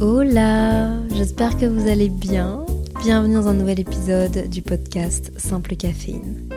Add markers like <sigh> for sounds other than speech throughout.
Hola, j'espère que vous allez bien. Bienvenue dans un nouvel épisode du podcast Simple Caféine.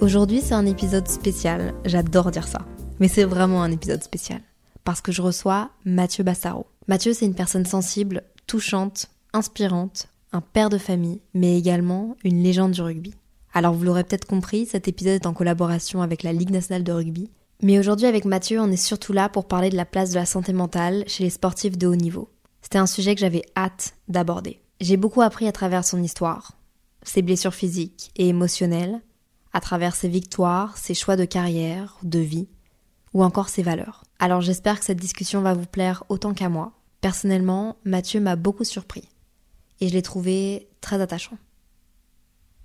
Aujourd'hui, c'est un épisode spécial. J'adore dire ça. Mais c'est vraiment un épisode spécial. Parce que je reçois Mathieu Bassaro. Mathieu, c'est une personne sensible, touchante, inspirante, un père de famille, mais également une légende du rugby. Alors vous l'aurez peut-être compris, cet épisode est en collaboration avec la Ligue nationale de rugby. Mais aujourd'hui avec Mathieu, on est surtout là pour parler de la place de la santé mentale chez les sportifs de haut niveau. C'était un sujet que j'avais hâte d'aborder. J'ai beaucoup appris à travers son histoire, ses blessures physiques et émotionnelles, à travers ses victoires, ses choix de carrière, de vie, ou encore ses valeurs. Alors j'espère que cette discussion va vous plaire autant qu'à moi. Personnellement, Mathieu m'a beaucoup surpris et je l'ai trouvé très attachant.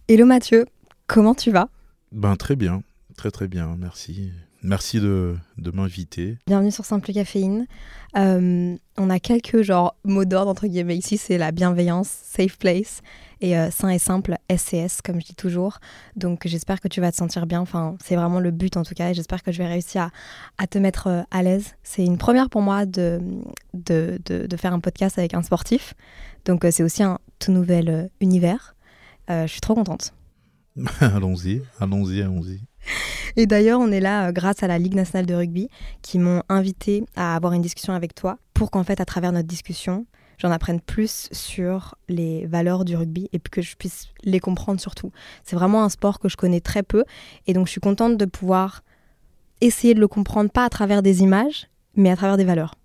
Hello Mathieu, comment tu vas? Ben très bien, très très bien, merci. Merci de, de m'inviter. Bienvenue sur Simple Caféine. Euh, on a quelques genre mots d'ordre entre guillemets ici, c'est la bienveillance, safe place et euh, sain et simple SCS comme je dis toujours. Donc j'espère que tu vas te sentir bien. Enfin c'est vraiment le but en tout cas et j'espère que je vais réussir à, à te mettre euh, à l'aise. C'est une première pour moi de, de, de, de, faire un podcast avec un sportif. Donc c'est aussi un tout nouvel univers. je suis trop contente. <laughs> allons-y, allons-y, allons-y. <laughs> Et d'ailleurs, on est là euh, grâce à la Ligue nationale de rugby qui m'ont invité à avoir une discussion avec toi pour qu'en fait, à travers notre discussion, j'en apprenne plus sur les valeurs du rugby et que je puisse les comprendre surtout. C'est vraiment un sport que je connais très peu et donc je suis contente de pouvoir essayer de le comprendre pas à travers des images, mais à travers des valeurs.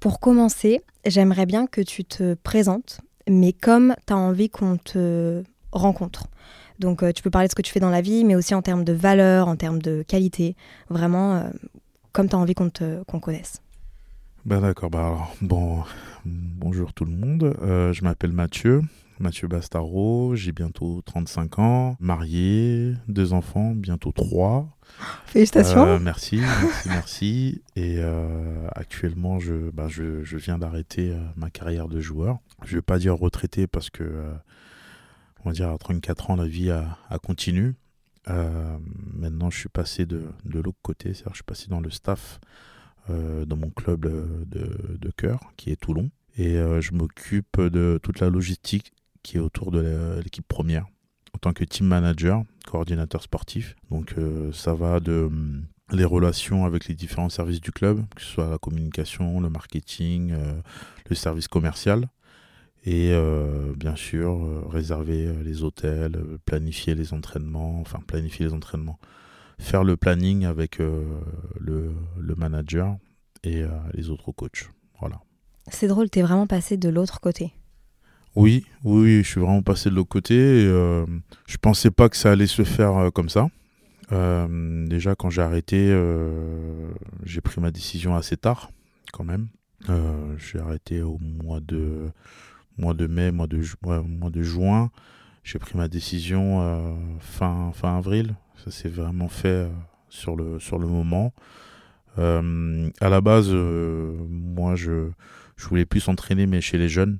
Pour commencer, j'aimerais bien que tu te présentes, mais comme tu as envie qu'on te rencontre. Donc euh, tu peux parler de ce que tu fais dans la vie, mais aussi en termes de valeur, en termes de qualité, vraiment euh, comme tu as envie qu'on qu'on connaisse. Ben d'accord, bah alors, bon, bonjour tout le monde, euh, je m'appelle Mathieu, Mathieu Bastaro, j'ai bientôt 35 ans, marié, deux enfants, bientôt trois. Félicitations. merci, merci, merci. Et actuellement, je, bah, je, je, viens d'arrêter ma carrière de joueur. Je ne vais pas dire retraité parce que on va dire à 34 ans, la vie a, continué. Euh, maintenant, je suis passé de, l'autre côté, c'est-à-dire je suis passé dans le staff euh, dans mon club de, cœur, qui est Toulon. Et euh, je m'occupe de toute la logistique qui est autour de l'équipe première, en tant que team manager, coordinateur sportif. Donc ça va de les relations avec les différents services du club, que ce soit la communication, le marketing, le service commercial et euh, bien sûr euh, réserver euh, les hôtels, planifier les entraînements, enfin planifier les entraînements, faire le planning avec le, le, manager et les autres coachs. Voilà. C'est drôle, tu es vraiment passé de l'autre côté. Oui, oui, je suis vraiment passé de l'autre côté. Et, je pensais pas que ça allait se faire comme ça. déjà, quand j'ai arrêté, j'ai pris ma décision assez tard, quand même. j'ai arrêté au mois de mois de mai, mois de, mois de juin. J'ai pris ma décision euh, fin, fin avril. Ça s'est vraiment fait euh, sur, le, sur le moment. Euh, à la base, moi, je, je voulais plus s'entraîner, mais chez les jeunes.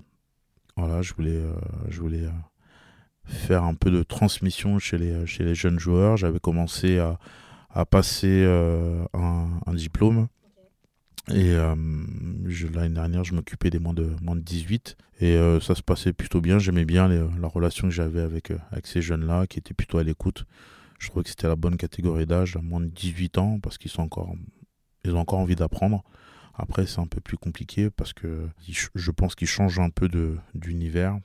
Voilà, je voulais, je voulais faire un peu de transmission chez les, chez les jeunes joueurs. J'avais commencé à, à passer un, diplôme et euh, l'année dernière, je m'occupais des moins de, moins de 18. Et euh, ça se passait plutôt bien. J'aimais bien la relation que j'avais avec, euh, avec ces jeunes-là, qui étaient plutôt à l'écoute. Je trouvais que c'était la bonne catégorie d'âge, à moins de 18 ans, parce qu'ils sont encore, ils ont encore envie d'apprendre. Après, c'est un peu plus compliqué parce que je pense qu'ils changent un peu d'univers.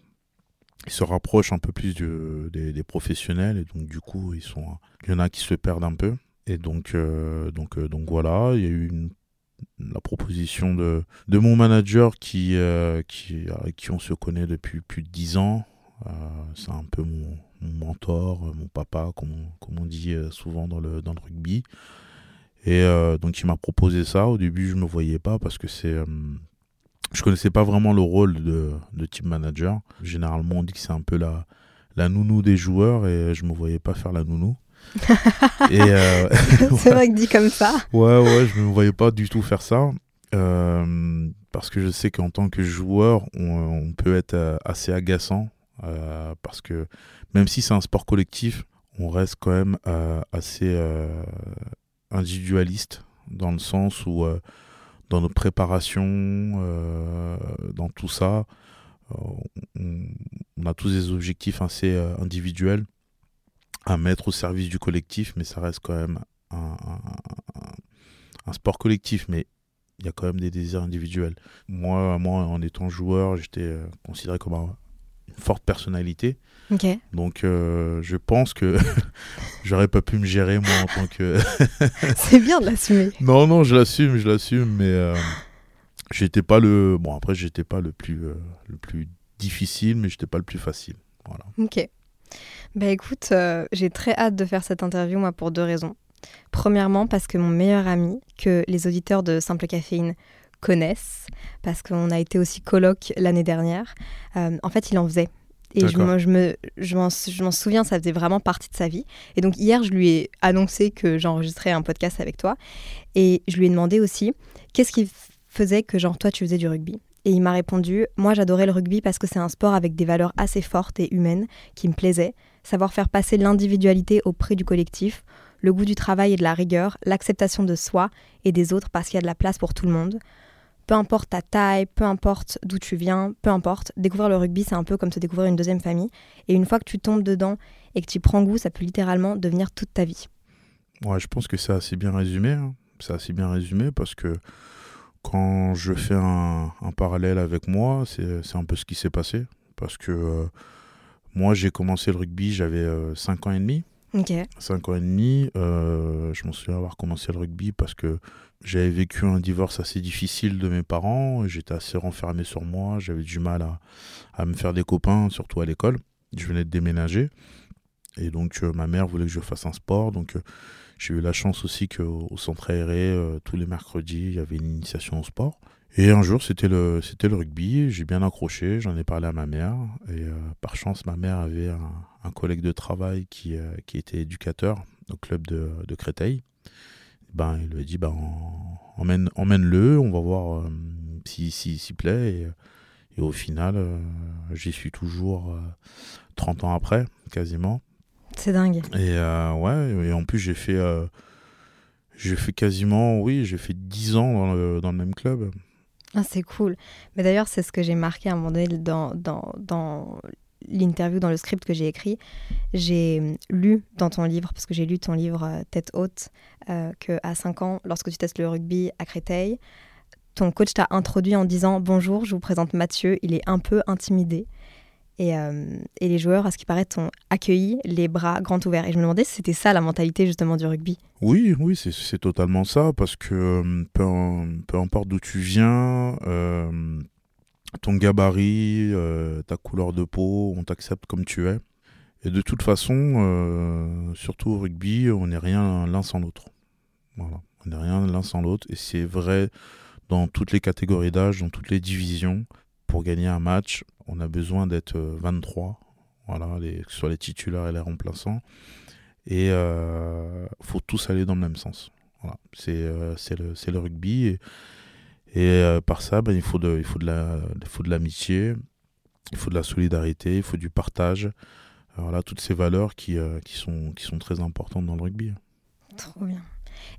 Ils se rapprochent un peu plus des, professionnels et donc du coup, ils sont, il y en a qui se perdent un peu. Et donc, donc, donc voilà, il y a eu une la proposition de, de mon manager qui, euh, qui, avec qui on se connaît depuis plus de dix ans, c'est un peu mon, mentor, mon papa, comme on, dit souvent dans le, dans le rugby. Et donc il m'a proposé ça. Au début, je ne me voyais pas parce que c'est je connaissais pas vraiment le rôle de, de team manager. Généralement, on dit que c'est un peu la, la nounou des joueurs et je me voyais pas faire la nounou. Euh, <laughs> c'est vrai que dit comme ça. Ouais, ouais, je me voyais pas du tout faire ça. Euh, parce que je sais qu'en tant que joueur, on, peut être euh, assez agaçant. parce que même si c'est un sport collectif, on reste quand même assez individualiste dans le sens où dans notre préparation, euh, dans tout ça, euh, on, a tous des objectifs assez euh, individuels à mettre au service du collectif, mais ça reste quand même un, sport collectif, mais il y a quand même des désirs individuels. Moi, moi en étant joueur, j'étais considéré comme un, forte personnalité. Donc euh, je pense que <laughs> j'aurais pas pu me gérer moi en tant que. <laughs> c'est bien de l'assumer. <laughs> Non non, je l'assume, je l'assume, mais euh, j'étais pas le. Bon après j'étais pas le plus euh, le plus difficile, mais j'étais pas le plus facile. Voilà. Ok. Bah écoute, j'ai très hâte de faire cette interview moi pour deux raisons. Premièrement parce que mon meilleur ami, que les auditeurs de Simple Caféine connaissent, parce qu'on a été aussi colloque l'année dernière. Euh, en fait, il en faisait. Et je, me, je m'en souviens, ça faisait vraiment partie de sa vie. Et donc hier, je lui ai annoncé que j'enregistrais un podcast avec toi. Et je lui ai demandé aussi, qu'est-ce qui faisait que, genre, toi, tu faisais du rugby? Et il m'a répondu, moi, j'adorais le rugby parce que c'est un sport avec des valeurs assez fortes et humaines qui me plaisaient. Savoir faire passer l'individualité au prix du collectif, le goût du travail et de la rigueur, l'acceptation de soi et des autres parce qu'il y a de la place pour tout le monde peu importe ta taille, peu importe d'où tu viens, peu importe, découvrir le rugby, c'est un peu comme se découvrir une deuxième famille. Et une fois que tu tombes dedans et que tu prends goût, ça peut littéralement devenir toute ta vie. Ouais, je pense que c'est assez bien résumé. Hein. C'est assez bien résumé parce que quand je fais un, parallèle avec moi, c'est un peu ce qui s'est passé. Parce que euh, moi, j'ai commencé le rugby, j'avais 5 euh, ans et demi. Ok. 5 ans et demi, euh, je m'en souviens avoir commencé le rugby parce que j'avais vécu un divorce assez difficile de mes parents, j'étais assez renfermé sur moi, j'avais du mal à, me faire des copains, surtout à l'école. Je venais de déménager et donc euh, ma mère voulait que je fasse un sport, donc euh, j'ai eu la chance aussi qu'au centre aéré, euh, tous les mercredis, il y avait une initiation au sport. Et un jour, c'était le, c'était le rugby, j'ai bien accroché, j'en ai parlé à ma mère, et par chance, ma mère avait un, collègue de travail qui, qui était éducateur au club de, Créteil ben, il lui a dit ben, emmène, emmène-le, on va voir euh, s'il si, s'y plaît. Et, au final, euh, j'y suis toujours 30 euh, ans après, quasiment. C'est dingue. Et ouais, et en plus, j'ai fait, j'ai fait quasiment, oui, j'ai fait 10 ans dans le, dans le même club. Ah, c'est cool. Mais d'ailleurs, c'est ce que j'ai marqué à un moment donné dans, dans, dans l'interview dans le script que j'ai écrit, j'ai lu dans ton livre, parce que j'ai lu ton livre euh, Tête haute, euh, qu'à 5 ans, lorsque tu testes le rugby à Créteil, ton coach t'a introduit en disant Bonjour, je vous présente Mathieu, il est un peu intimidé. Et, euh, et les joueurs, à ce qui paraît, t'ont accueilli les bras grands ouverts. Et je me demandais si c'était ça la mentalité justement du rugby. Oui, oui, c'est totalement ça, parce que peu, peu importe d'où tu viens, ton gabarit, euh, ta couleur de peau, on t'accepte comme tu es. Et de toute façon, euh, surtout au rugby, on n'est rien l'un sans l'autre. On n'est rien l'un sans l'autre. Et c'est vrai dans toutes les catégories d'âge, dans toutes les divisions. Pour gagner un match, on a besoin d'être 23, euh, voilà, que ce soit les titulaires et les remplaçants. Et il faut tous aller dans le même sens. Voilà, c'est le, le, rugby. Et, euh, par ça, ben, il, faut de, de la, il l'amitié, il faut de la solidarité, il faut du partage. Voilà, toutes ces valeurs qui, euh, qui, sont, qui sont très importantes dans le rugby. Trop bien.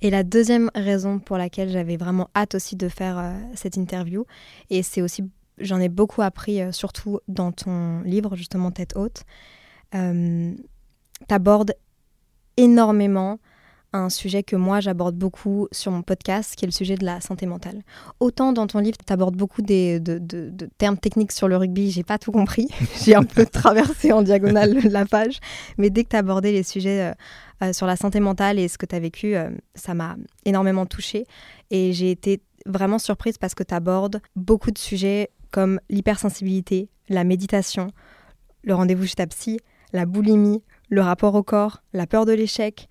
Et la deuxième raison pour laquelle j'avais vraiment hâte aussi de faire euh, cette interview, et c'est aussi, j'en ai beaucoup appris, surtout dans ton livre, justement Tête haute, euh, abordes énormément un sujet que moi j'aborde beaucoup sur mon podcast, qui est le sujet de la santé mentale. Autant dans ton livre, tu abordes beaucoup des, de, termes techniques sur le rugby, j'ai pas tout compris, <laughs> j'ai un peu <laughs> traversé en diagonale <laughs> la page, mais dès que tu abordé les sujets euh, euh, sur la santé mentale et ce que tu as vécu, euh, ça m'a énormément touchée. Et j'ai été vraiment surprise parce que tu abordes beaucoup de sujets comme l'hypersensibilité, la méditation, le rendez-vous chez ta psy, la boulimie, le rapport au corps, la peur de l'échec,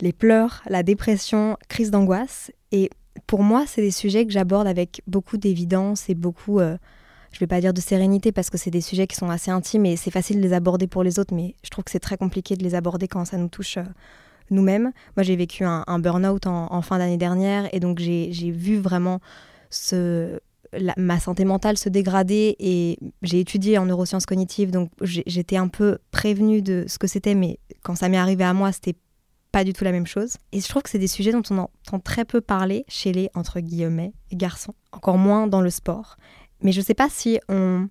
les pleurs, la dépression, crise d'angoisse. Et pour moi, c'est des sujets que j'aborde avec beaucoup d'évidence et beaucoup, euh, je ne vais pas dire de sérénité parce que c'est des sujets qui sont assez intimes et c'est facile de les aborder pour les autres, mais je trouve que c'est très compliqué de les aborder quand ça nous touche euh, nous-mêmes. Moi, j'ai vécu un, burn-out en, fin d'année dernière et donc j'ai vu vraiment ce, ma santé mentale se dégrader et j'ai étudié en neurosciences cognitives, donc j'étais un peu prévenue de ce que c'était, mais quand ça m'est arrivé à moi, c'était pas du tout la même chose. Et je trouve que c'est des sujets dont on entend très peu parler chez les, entre guillemets, garçons, encore moins dans le sport. Mais je sais pas si on,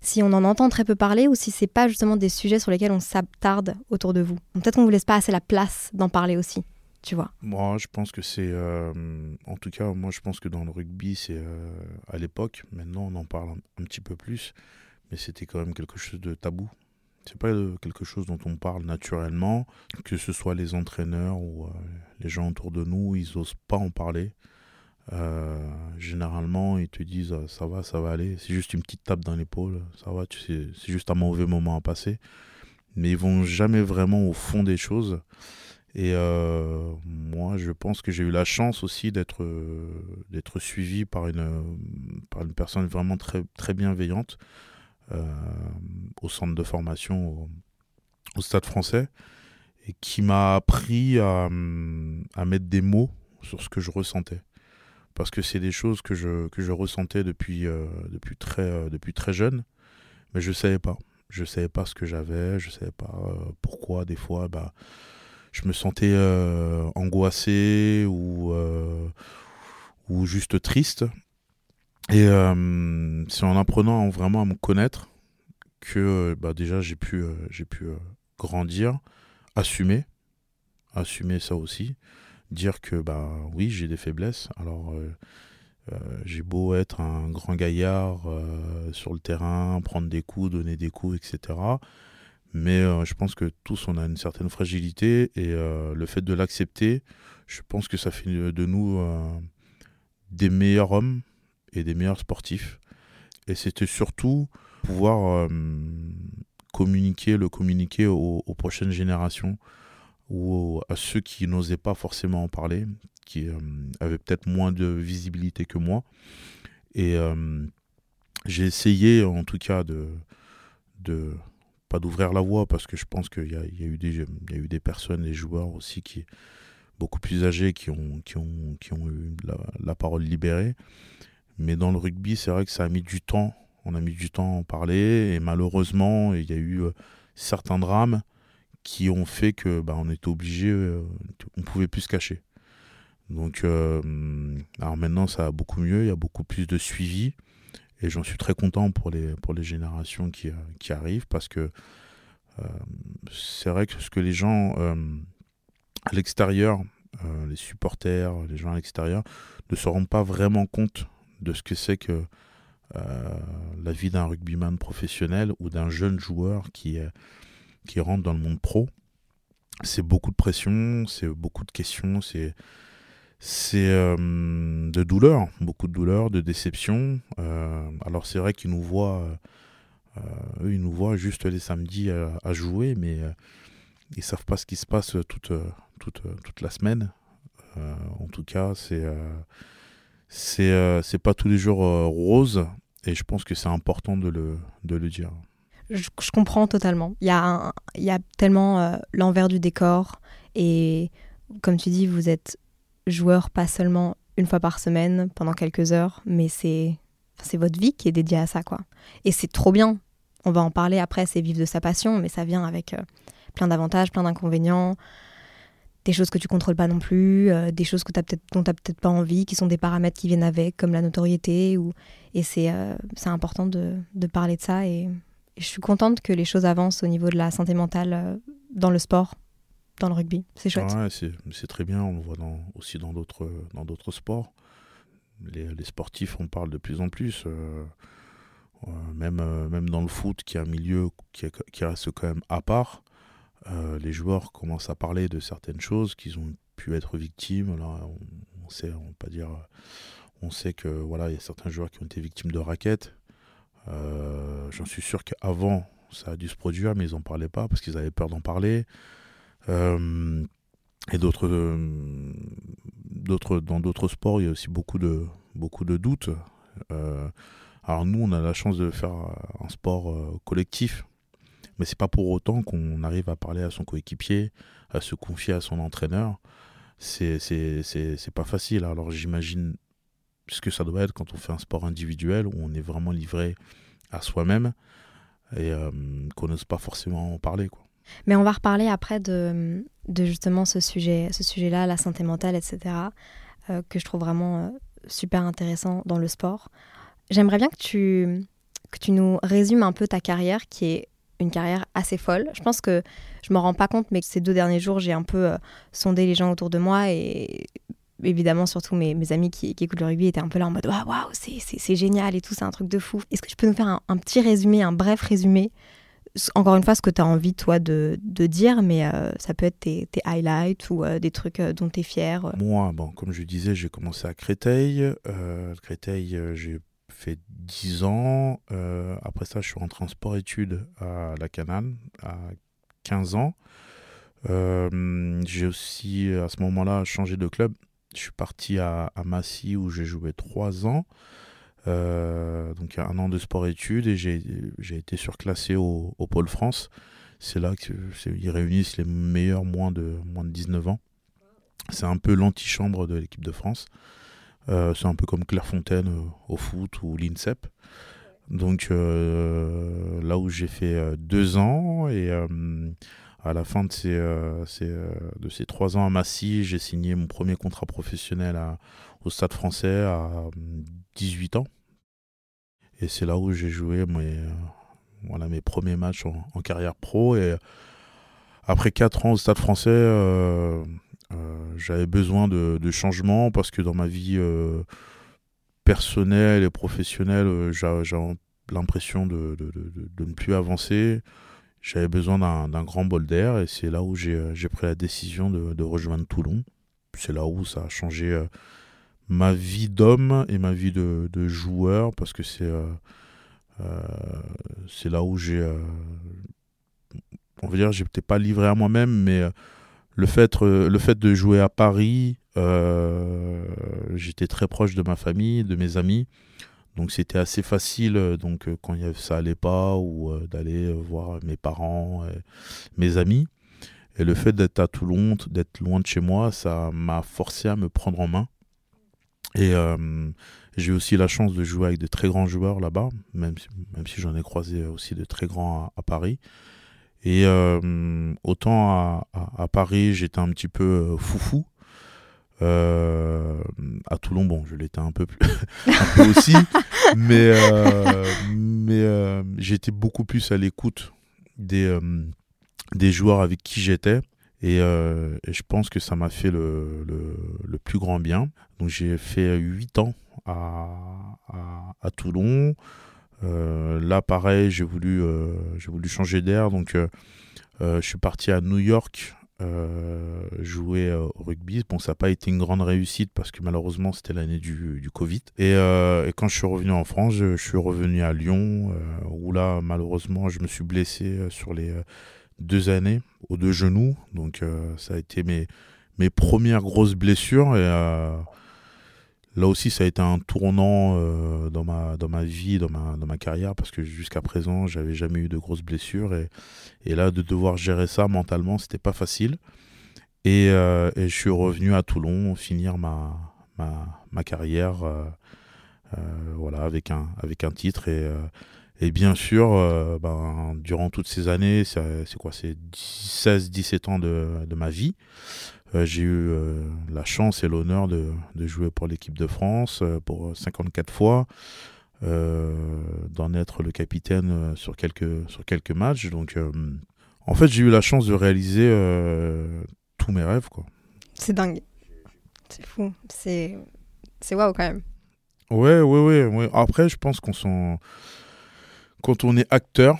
si on en entend très peu parler ou si c'est pas justement des sujets sur lesquels on s'attarde autour de vous. Peut-être qu'on vous laisse pas assez la place d'en parler aussi tu vois Moi, je pense que c'est. Euh, en tout cas, moi, je pense que dans le rugby, c'est euh, à l'époque. Maintenant, on en parle un, petit peu plus, mais c'était quand même quelque chose de tabou. C'est pas quelque chose dont on parle naturellement, que ce soit les entraîneurs ou euh, les gens autour de nous, ils osent pas en parler. généralement, ils te disent ça va, ça va aller. C'est juste une petite tape dans l'épaule, ça va. Tu sais, c'est juste un mauvais moment à passer. Mais ils vont jamais vraiment au fond des choses. Et euh, moi, je pense que j'ai eu la chance aussi d'être euh, d'être suivi par une par une personne vraiment très très bienveillante euh, au centre de formation au, Stade Français et qui m'a appris à, mettre des mots sur ce que je ressentais. Parce que c'est des choses que je que je ressentais depuis depuis très depuis très jeune mais je savais pas. Je savais pas ce que j'avais je savais pas pourquoi des fois bah je me sentais euh, angoissé ou, euh, ou juste triste. Et euh, c'est en apprenant vraiment à me connaître que bah, déjà j'ai pu, j'ai pu grandir, assumer, assumer ça aussi, dire que bah oui j'ai des faiblesses. Alors j'ai beau être un grand gaillard sur le terrain, prendre des coups, donner des coups, etc. Mais euh, je pense que tous, on a une certaine fragilité et euh, le fait de l'accepter, je pense que ça fait de nous euh, des meilleurs hommes et des meilleurs sportifs. Et c'était surtout pouvoir communiquer, le communiquer aux, prochaines générations ou à ceux qui n'osaient pas forcément en parler, qui avaient peut-être moins de visibilité que moi. Et j'ai essayé en tout cas de, de pas d'ouvrir la voie parce que je pense qu'il y, a, eu des, y a eu des personnes, des joueurs aussi qui beaucoup plus âgés qui ont, qui ont, qui ont eu la, parole libérée. Mais dans le rugby, c'est vrai que ça a mis du temps. On a mis du temps à en parler et malheureusement, il y a eu euh, certains drames qui ont fait que bah, on était obligé, euh, on pouvait plus se cacher. Donc, euh, alors maintenant, ça va beaucoup mieux. Il y a beaucoup plus de suivi. Et j'en suis très content pour les, pour les générations qui, euh, qui arrivent parce que euh, c'est vrai que ce que les gens euh, à l'extérieur, les supporters, les gens à l'extérieur, ne se rendent pas vraiment compte de ce que c'est que la vie d'un rugbyman professionnel ou d'un jeune joueur qui, qui rentre dans le monde pro. C'est beaucoup de pression, c'est beaucoup de questions, c'est c'est euh, de douleur, beaucoup de douleur, de déception. Euh, alors c'est vrai qu'ils nous voient, euh, eux, ils nous voient juste les samedis à, jouer, mais ils savent pas ce qui se passe toute, toute, toute la semaine. en tout cas, c'est c'est pas tous les jours rose, et je pense que c'est important de le, de le dire. Je, je, comprends totalement. Il y a, il y a tellement l'envers du décor, et comme tu dis, vous êtes joueur pas seulement une fois par semaine pendant quelques heures, mais c'est c'est votre vie qui est dédiée à ça quoi. Et c'est trop bien. On va en parler après, c'est vivre de sa passion, mais ça vient avec euh, plein d'avantages, plein d'inconvénients, des choses que tu contrôles pas non plus, euh, des choses que as peut-être dont tu n'as peut-être pas envie, qui sont des paramètres qui viennent avec, comme la notoriété. Ou... Et c'est euh, important de, de, parler de ça. Et, je suis contente que les choses avancent au niveau de la santé mentale dans le sport dans le rugby. C'est chouette. c'est très bien. On le voit aussi dans d'autres dans d'autres sports. Les, sportifs en parlent de plus en plus. Euh, euh, même, euh, même dans le foot, qui est un milieu qui, reste quand même à part, les joueurs commencent à parler de certaines choses qu'ils ont pu être victimes. Alors, on, sait, on pas dire, on sait que voilà, il y a certains joueurs qui ont été victimes de raquettes. J'en suis sûr qu'avant ça a dû se produire, mais ils n'en parlaient pas parce qu'ils avaient peur d'en parler. Euh, et d'autres, d'autres, dans d'autres sports, il y a aussi beaucoup de, beaucoup de doutes. alors nous, on a la chance de faire un sport collectif, mais c'est pas pour autant qu'on arrive à parler à son coéquipier, à se confier à son entraîneur. C'est, c'est, c'est, c'est pas facile. Alors j'imagine ce que ça doit être quand on fait un sport individuel où on est vraiment livré à soi-même et euh, qu'on n'ose pas forcément en parler. Quoi. Mais on va reparler après de, justement ce sujet, ce sujet-là, la santé mentale, etc., euh, que je trouve vraiment euh, super intéressant dans le sport. J'aimerais bien que tu, que tu nous résumes un peu ta carrière qui est une carrière assez folle. Je pense que je me rends pas compte, mais ces deux derniers jours, j'ai un peu sondé les gens autour de moi et évidemment, surtout mes, mes amis qui, écoutent le rugby étaient un peu là en mode Waouh, wow, c'est génial et tout, c'est un truc de fou. Est-ce que tu peux nous faire un, petit résumé, un bref résumé encore une fois, ce que tu as envie, toi, de, dire, mais euh, ça peut être tes, highlights ou euh, des trucs euh, dont tu es fier. Moi, bon, comme je disais, j'ai commencé à Créteil. Créteil, j'ai fait 10 ans. après ça, je suis rentré en sport-études à la Canale à 15 ans. j'ai aussi, à ce moment-là, changé de club je suis parti à, Massy où j'ai joué trois ans. Euh, donc un an de sport-études et j'ai été surclassé au, Pôle France. C'est là qu'ils réunissent les meilleurs moins de, moins de 19 ans. C'est un peu l'antichambre de l'équipe de France. Euh, c'est un peu comme Clairefontaine euh, au foot ou l'INSEP. Donc là où j'ai fait deux ans et à la fin de ces, euh, euh, de ces trois ans à Massy, j'ai signé mon premier contrat professionnel au Stade français à 18 ans. Et c'est là où j'ai joué mes, euh, voilà, mes premiers matchs en, carrière pro. Et après quatre ans au Stade français, j'avais besoin de, de, changement parce que dans ma vie personnelle et professionnelle, j'avais l'impression de, de, ne plus avancer j'avais besoin d'un grand bol d'air et c'est là où j'ai euh, pris la décision de, rejoindre Toulon. C'est là où ça a changé euh, ma vie d'homme et ma vie de, joueur parce que c'est euh, c'est là où j'ai. on va dire, j'étais pas livré à moi-même, mais le fait, le fait de jouer à Paris, j'étais très proche de ma famille, de mes amis. Donc c'était assez facile euh, donc euh, quand ça allait pas ou euh, d'aller voir mes parents, mes amis. Et le fait d'être à Toulon, d'être loin de chez moi, ça m'a forcé à me prendre en main. Et j'ai aussi la chance de jouer avec de très grands joueurs là-bas, même si, même si j'en ai croisé aussi de très grands à, Paris. Et autant à, à Paris, j'étais un petit peu foufou, euh, à Toulon, bon, je l'étais un peu plus, <laughs> un peu aussi, mais euh, mais euh, j'étais beaucoup plus à l'écoute des des joueurs avec qui j'étais. Et, je pense que ça m'a fait le, le, plus grand bien. Donc j'ai fait 8 ans à, à, Toulon. là, pareil, j'ai voulu, j'ai voulu changer d'air. Donc je suis parti à New York euh, jouer euh, au rugby. Bon, ça n'a pas été une grande réussite parce que malheureusement c'était l'année du, du, Covid. Et, euh, et, quand je suis revenu en France, je, suis revenu à Lyon, où là malheureusement je me suis blessé sur les deux années aux deux genoux. Donc ça a été mes, mes premières grosses blessures. Et Là aussi, ça a été un tournant euh, dans, ma, dans ma vie, dans ma, dans ma carrière, parce que jusqu'à présent, j'avais jamais eu de grosses blessures. Et, et là, de devoir gérer ça mentalement, c'était pas facile. Et, euh, je suis revenu à Toulon finir ma, ma, ma carrière euh, voilà, avec, un, avec un titre. Et, et bien sûr, ben, durant toutes ces années, c'est quoi C'est 16-17 ans de, de ma vie. Euh, j'ai eu euh, la chance et l'honneur de, jouer pour l'équipe de France euh, pour 54 fois, d'en être le capitaine sur quelques, sur quelques matchs. Donc, en fait, j'ai eu la chance de réaliser tous mes rêves. quoi. C'est dingue. C'est fou. C'est waouh quand même. Ouais, ouais, ouais, ouais. Après, je pense qu'on s'en. Quand on est acteur,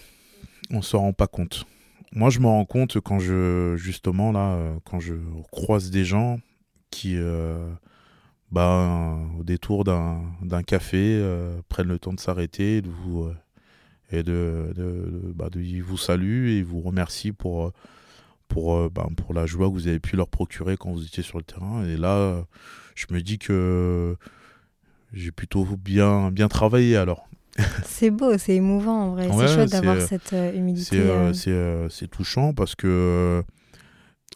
on s'en rend pas compte. Moi, je me rends compte quand je, justement, là, euh, quand je croise des gens qui, euh, bah, au détour d'un café, euh, prennent le temps de s'arrêter et, et de, bah, vous saluent et vous remercient pour, bah, pour la joie que vous avez pu leur procurer quand vous étiez sur le terrain. Et là, je me dis que j'ai plutôt bien, bien travaillé alors. <laughs> c'est beau, c'est émouvant en vrai. c'est chouette d'avoir cette humilité. C'est touchant parce que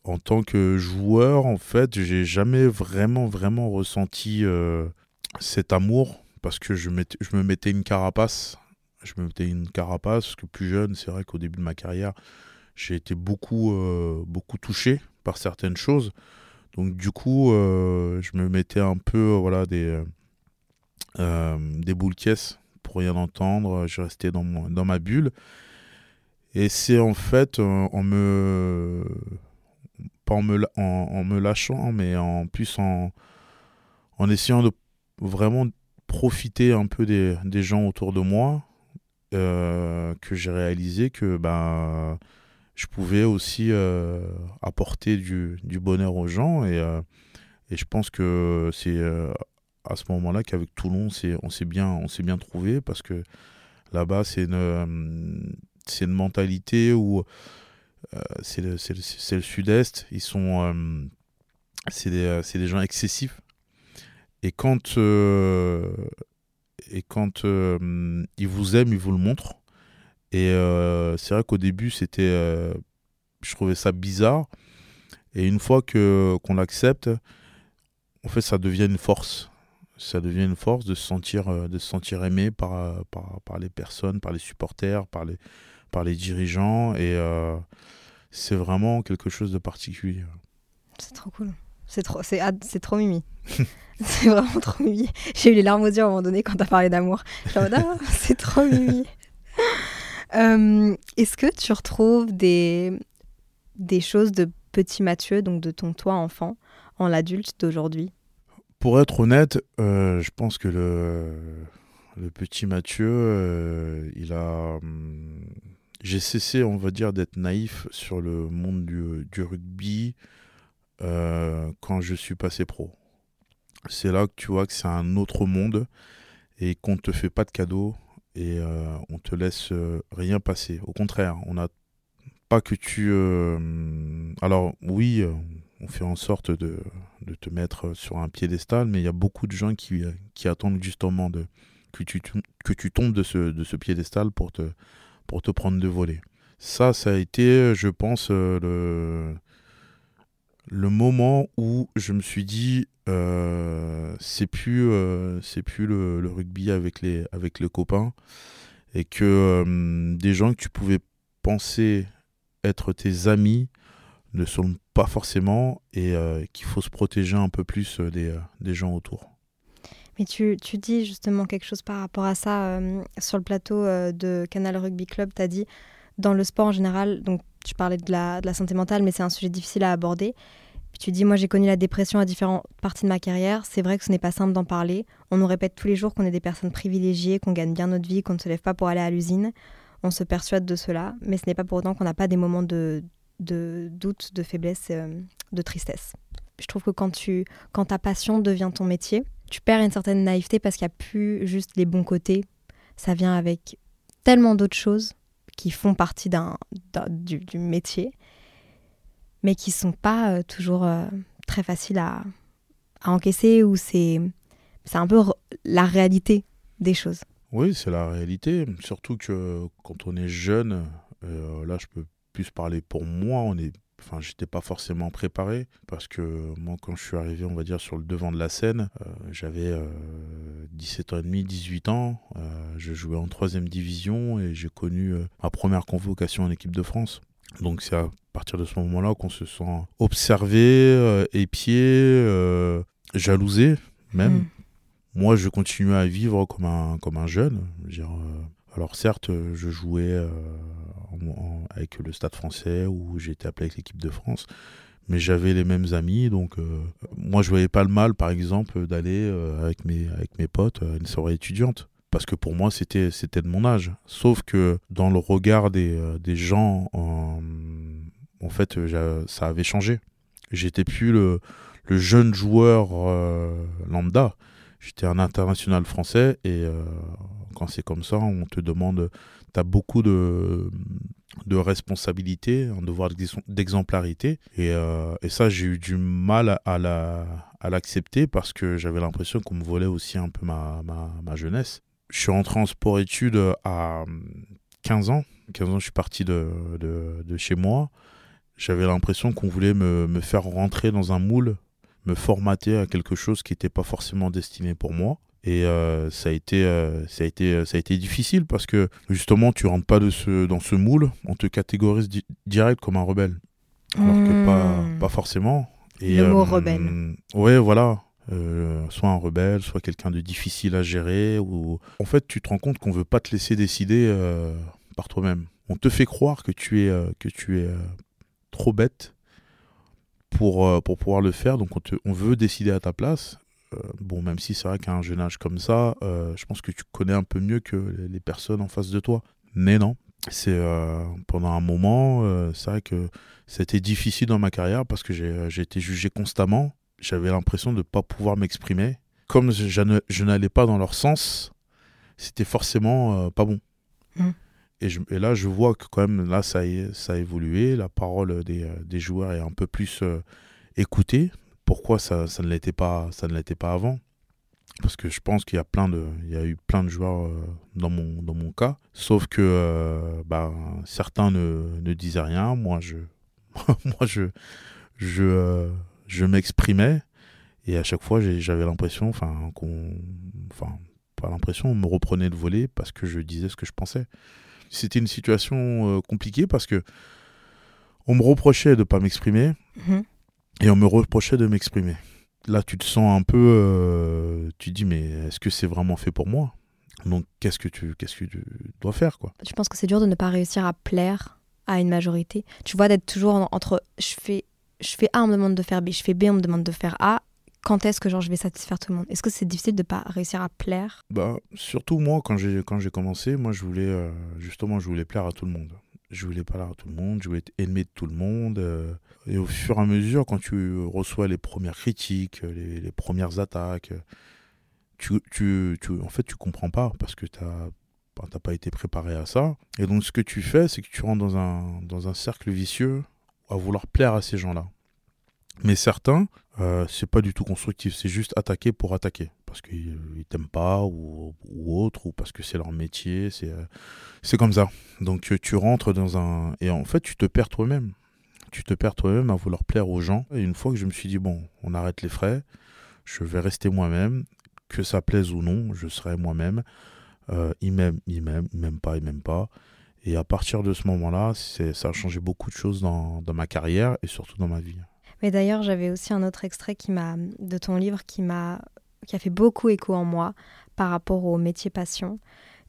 en tant que joueur, en fait, j'ai jamais vraiment, vraiment ressenti euh, cet amour parce que je, je, me mettais une carapace. Je me mettais une carapace parce que plus jeune, c'est vrai qu'au début de ma carrière, j'ai été beaucoup, euh, beaucoup touché par certaines choses. Donc du coup, euh, je me mettais un peu, voilà, des, des boules caisses pour rien entendre. Je restais dans, dans ma bulle. Et c'est en fait en me pas en me, lâchant, mais en plus en, en essayant de vraiment profiter un peu des, des gens autour de moi, euh, que j'ai réalisé que ben, je pouvais aussi euh, apporter du, du, bonheur aux gens. Et, euh, et je pense que c'est à ce moment-là qu'avec Toulon, on s'est bien, bien trouvé parce que là-bas, c'est une, une mentalité où euh, c'est le, sud-est, ils sont. Euh, c'est des, euh, des, gens excessifs. Et quand, et quand ils vous aiment, ils vous le montrent. Et c'est vrai qu'au début, c'était. je trouvais ça bizarre. Et une fois que qu'on l'accepte, en fait, ça devient une force. Ça devient une force de se sentir, de se sentir aimé par, par, par les personnes, par les supporters, par les, par les dirigeants. Et, c'est vraiment quelque chose de particulier. C'est trop cool. C'est trop, c'est, c'est trop mimi. <laughs> c'est vraiment trop mimi. J'ai eu les larmes aux yeux à un moment donné quand t'as parlé d'amour. Ah, <laughs> c'est trop mimi. <laughs> Euh, est-ce que tu retrouves des, des choses de petit Mathieu, donc de ton toi enfant, en l'adulte d'aujourd'hui? Pour être honnête, euh, je pense que le, petit Mathieu, euh, il a. Hum, j'ai cessé, on va dire, d'être naïf sur le monde du, rugby euh, quand je suis passé pro. C'est là que tu vois que c'est un autre monde et qu'on ne te fait pas de cadeaux et euh, on te laisse rien passer. Au contraire, on n'a pas que tu... alors oui, on fait en sorte de, te mettre sur un piédestal, mais il y a beaucoup de gens qui, qui attendent justement de, que, tu, que tu tombes de ce, de ce piédestal pour te pour te prendre de voler. Ça, ça a été, je pense, euh, le, le moment où je me suis dit, euh, c'est plus, euh, c'est plus le, rugby avec les, avec les copains, et que des gens que tu pouvais penser être tes amis ne sont pas forcément, et qu'il faut se protéger un peu plus des, des gens autour. Mais tu, tu, dis justement quelque chose par rapport à ça euh, sur le plateau euh, de Canal Rugby Club. Tu as dit, dans le sport en général, donc tu parlais de la, de la santé mentale, mais c'est un sujet difficile à aborder. Tu dis, moi j'ai connu la dépression à différentes parties de ma carrière. C'est vrai que ce n'est pas simple d'en parler. On nous répète tous les jours qu'on est des personnes privilégiées, qu'on gagne bien notre vie, qu'on ne se lève pas pour aller à l'usine. On se persuade de cela, mais ce n'est pas pour autant qu'on n'a pas des moments de, de doute, de faiblesse, euh, de tristesse. Je trouve que quand, tu, quand ta passion devient ton métier, tu perds une certaine naïveté parce qu'il n'y a plus juste les bons côtés. Ça vient avec tellement d'autres choses qui font partie d'un, du, métier, mais qui sont pas euh, toujours euh, très faciles à, encaisser ou c'est, c'est un peu la réalité des choses. Oui, c'est la réalité. Surtout que quand on est jeune, là je peux plus parler pour moi, on est enfin j'étais pas forcément préparé parce que moi quand je suis arrivé on va dire sur le devant de la scène euh, j'avais 17 euh, ans et demi 18 ans euh, je jouais en troisième division et j'ai connu ma première convocation en équipe de France donc c'est à partir de ce moment là qu'on se sent observé épié jalousé même hmm. moi je continuais à vivre comme un comme un jeune dire, alors certes je jouais avec le Stade français où été appelé avec l'équipe de France. Mais j'avais les mêmes amis, donc euh, moi je voyais pas le mal, par exemple, d'aller euh, avec, mes, avec mes potes à une soirée étudiante. Parce que pour moi, c'était, c'était de mon âge. Sauf que dans le regard des, euh, des gens, en fait, ça avait changé. J'étais plus le, le jeune joueur lambda. J'étais un international français et euh, quand c'est comme ça, on te demande, tu as beaucoup de, de responsabilités, un devoir d'exemplarité. Et, euh, et, ça, j'ai eu du mal à, la, à l'accepter parce que j'avais l'impression qu'on me volait aussi un peu ma, ma, jeunesse. Je suis rentré en sport-études à 15 ans. 15 ans, je suis parti de, de, de chez moi. J'avais l'impression qu'on voulait me, me faire rentrer dans un moule me formater à quelque chose qui n'était pas forcément destiné pour moi. Et euh, ça, a été, euh, ça, a été, euh, ça a été difficile parce que justement, tu rentres pas de ce, dans ce moule, on te catégorise direct comme un rebelle. Alors que pas, hmm. pas forcément. Et, Le mot rebelle. Ouais, voilà. soit un rebelle, soit quelqu'un de difficile à gérer. Ou... En fait, tu te rends compte qu'on veut pas te laisser décider par toi-même. On te fait croire que tu es, que tu es trop bête pour, pour pouvoir le faire. Donc on, on veut décider à ta place. Euh, bon, même si c'est vrai qu'à un jeune âge comme ça, euh, je pense que tu connais un peu mieux que les personnes en face de toi. Mais non, c'est pendant un moment, c'est vrai que c'était difficile dans ma carrière parce que j'ai été jugé constamment. J'avais l'impression de ne pas pouvoir m'exprimer. Comme je, n'allais pas dans leur sens, c'était forcément pas bon. Mmh. Et, et, là, je vois que quand même, là, ça a, ça a évolué. La parole des, euh, des joueurs est un peu plus euh, écoutée. Pourquoi ça, ne l'était pas, ça ne l'était pas avant Parce que je pense qu'il y a plein de, il y a eu plein de joueurs euh, dans mon, dans mon cas. Sauf que bah, certains ne, disaient rien. Moi, je, <laughs> moi, je, je, je m'exprimais. Et à chaque fois, j'avais l'impression, enfin, qu'on, enfin, pas l'impression, on me reprenait le volet parce que je disais ce que je pensais. C'était une situation euh, compliquée parce que on me reprochait de pas m'exprimer mhm. Et on me reprochait de m'exprimer. Là, tu te sens un peu, euh, tu te dis mais est-ce que c'est vraiment fait pour moi? Donc qu'est-ce que tu, qu'est-ce que tu dois faire quoi? Je pense que c'est dur de ne pas réussir à plaire à une majorité. Tu vois d'être toujours entre je fais je fais A, on me demande de faire B, je fais B, on me demande de faire A, quand est-ce que genre je vais satisfaire tout le monde? Est-ce que c'est difficile de pas réussir à plaire? Bah surtout moi quand j'ai quand j'ai commencé, moi je voulais euh, justement je voulais plaire à tout le monde. Je voulais plaire à tout le monde, je voulais être aimé de tout le monde. Euh, et au fur et à mesure, quand tu reçois les premières critiques, les, les premières attaques, tu, tu, tu, en fait tu comprends pas parce que tu n'as pas été préparé à ça. Et donc ce que tu fais, c'est que tu rentres dans un, dans un cercle vicieux à vouloir plaire à ces gens-là. Mais certains, euh, c'est pas du tout constructif, c'est juste attaquer pour attaquer. Parce qu'ils ne t'aiment pas ou, autre, ou parce que c'est leur métier, c'est euh, c'est comme ça. Donc tu rentres dans un... Et en fait, tu te perds toi-même. Tu te perds toi-même à vouloir plaire aux gens. Et une fois que je me suis dit, bon, on arrête les frais, je vais rester moi-même, que ça plaise ou non, je serai moi-même. Euh, il m'aime, il m'aime, il m'aime pas, il m'aime pas. Et à partir de ce moment-là, ça a changé beaucoup de choses dans, dans ma carrière et surtout dans ma vie. Mais d'ailleurs, j'avais aussi un autre extrait qui m'a de ton livre qui m'a qui a fait beaucoup écho en moi par rapport au métier passion.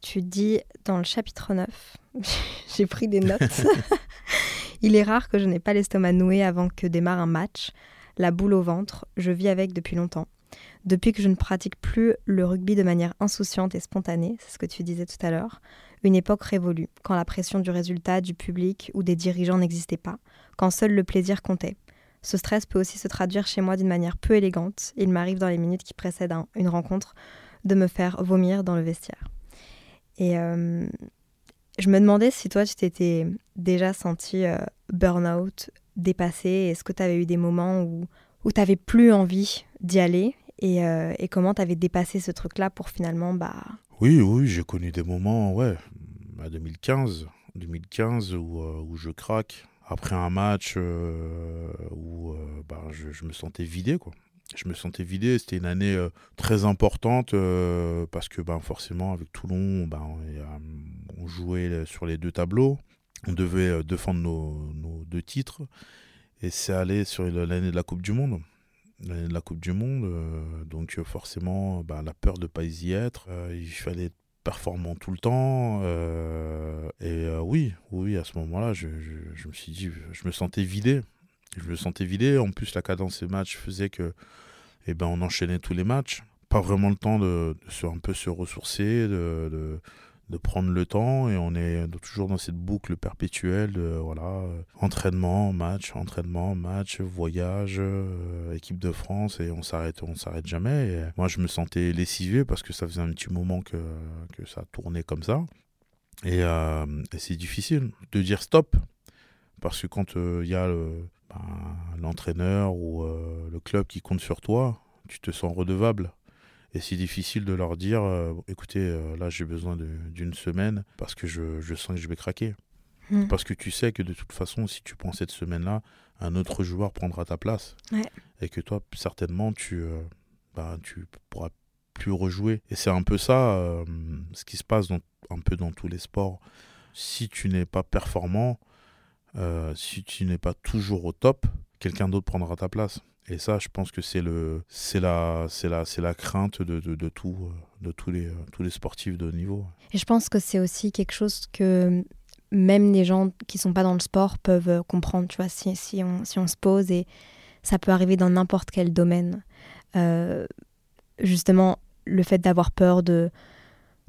Tu dis dans le chapitre 9, <laughs> j'ai pris des notes. <laughs> Il est rare que je n'ai pas l'estomac noué avant que démarre un match. La boule au ventre, je vis avec depuis longtemps. Depuis que je ne pratique plus le rugby de manière insouciante et spontanée, c'est ce que tu disais tout à l'heure, une époque révolue, quand la pression du résultat, du public ou des dirigeants n'existait pas, quand seul le plaisir comptait. Ce stress peut aussi se traduire chez moi d'une manière peu élégante. Il m'arrive dans les minutes qui précèdent une rencontre de me faire vomir dans le vestiaire. Et euh, je me demandais si toi, tu t'étais déjà senti euh, burn-out, dépassé. Est-ce que tu avais eu des moments où, où tu n'avais plus envie d'y aller? Et, euh, comment tu avais dépassé ce truc-là pour finalement... Bah... Oui, oui, j'ai connu des moments, ouais, à 2015, 2015 où, où je craque après un match euh, où euh, bah, je, me sentais vidé quoi. Je me sentais vidé, c'était une année euh, très importante parce que ben, forcément avec Toulon, ben, on jouait sur les deux tableaux, on devait défendre nos, deux titres et c'est allé sur l'année de la Coupe du Monde. L'année de la Coupe du Monde, donc forcément ben, la peur de ne pas y être, il fallait performant tout le temps. Euh, et euh, oui, oui, à ce moment-là, je, me suis dit, je me sentais vidé. Je me sentais vidé. En plus, la cadence des matchs faisait que, eh ben, on enchaînait tous les matchs. Pas vraiment le temps de, se, un peu se ressourcer, de, de prendre le temps et on est toujours dans cette boucle perpétuelle de voilà euh, entraînement match entraînement match voyage euh, équipe de France et on s'arrête on s'arrête jamais. Moi je me sentais lessivé parce que ça faisait un petit moment que, que ça tournait comme ça. Et, euh, c'est difficile de dire stop parce que quand il y a ben, l'entraîneur ou le club qui compte sur toi tu te sens redevable et c'est difficile de leur dire, euh, écoutez, euh, là j'ai besoin d'une semaine parce que je, je, sens que je vais craquer. Hmm. Parce que tu sais que de toute façon, si tu prends cette semaine-là, un autre joueur prendra ta place. Et que toi, certainement, tu euh, bah, tu pourras plus rejouer. Et c'est un peu ça, ce qui se passe dans, un peu dans tous les sports. Si tu n'es pas performant, si tu n'es pas toujours au top, quelqu'un d'autre prendra ta place. Et ça, je pense que c'est le, c'est la, c'est la, c'est la crainte de, de, tout, de tous les, tous les sportifs de haut niveau. Et je pense que c'est aussi quelque chose que même les gens qui sont pas dans le sport peuvent comprendre. Tu vois, si, on, si on se pose et ça peut arriver dans n'importe quel domaine. Euh, justement, le fait d'avoir peur de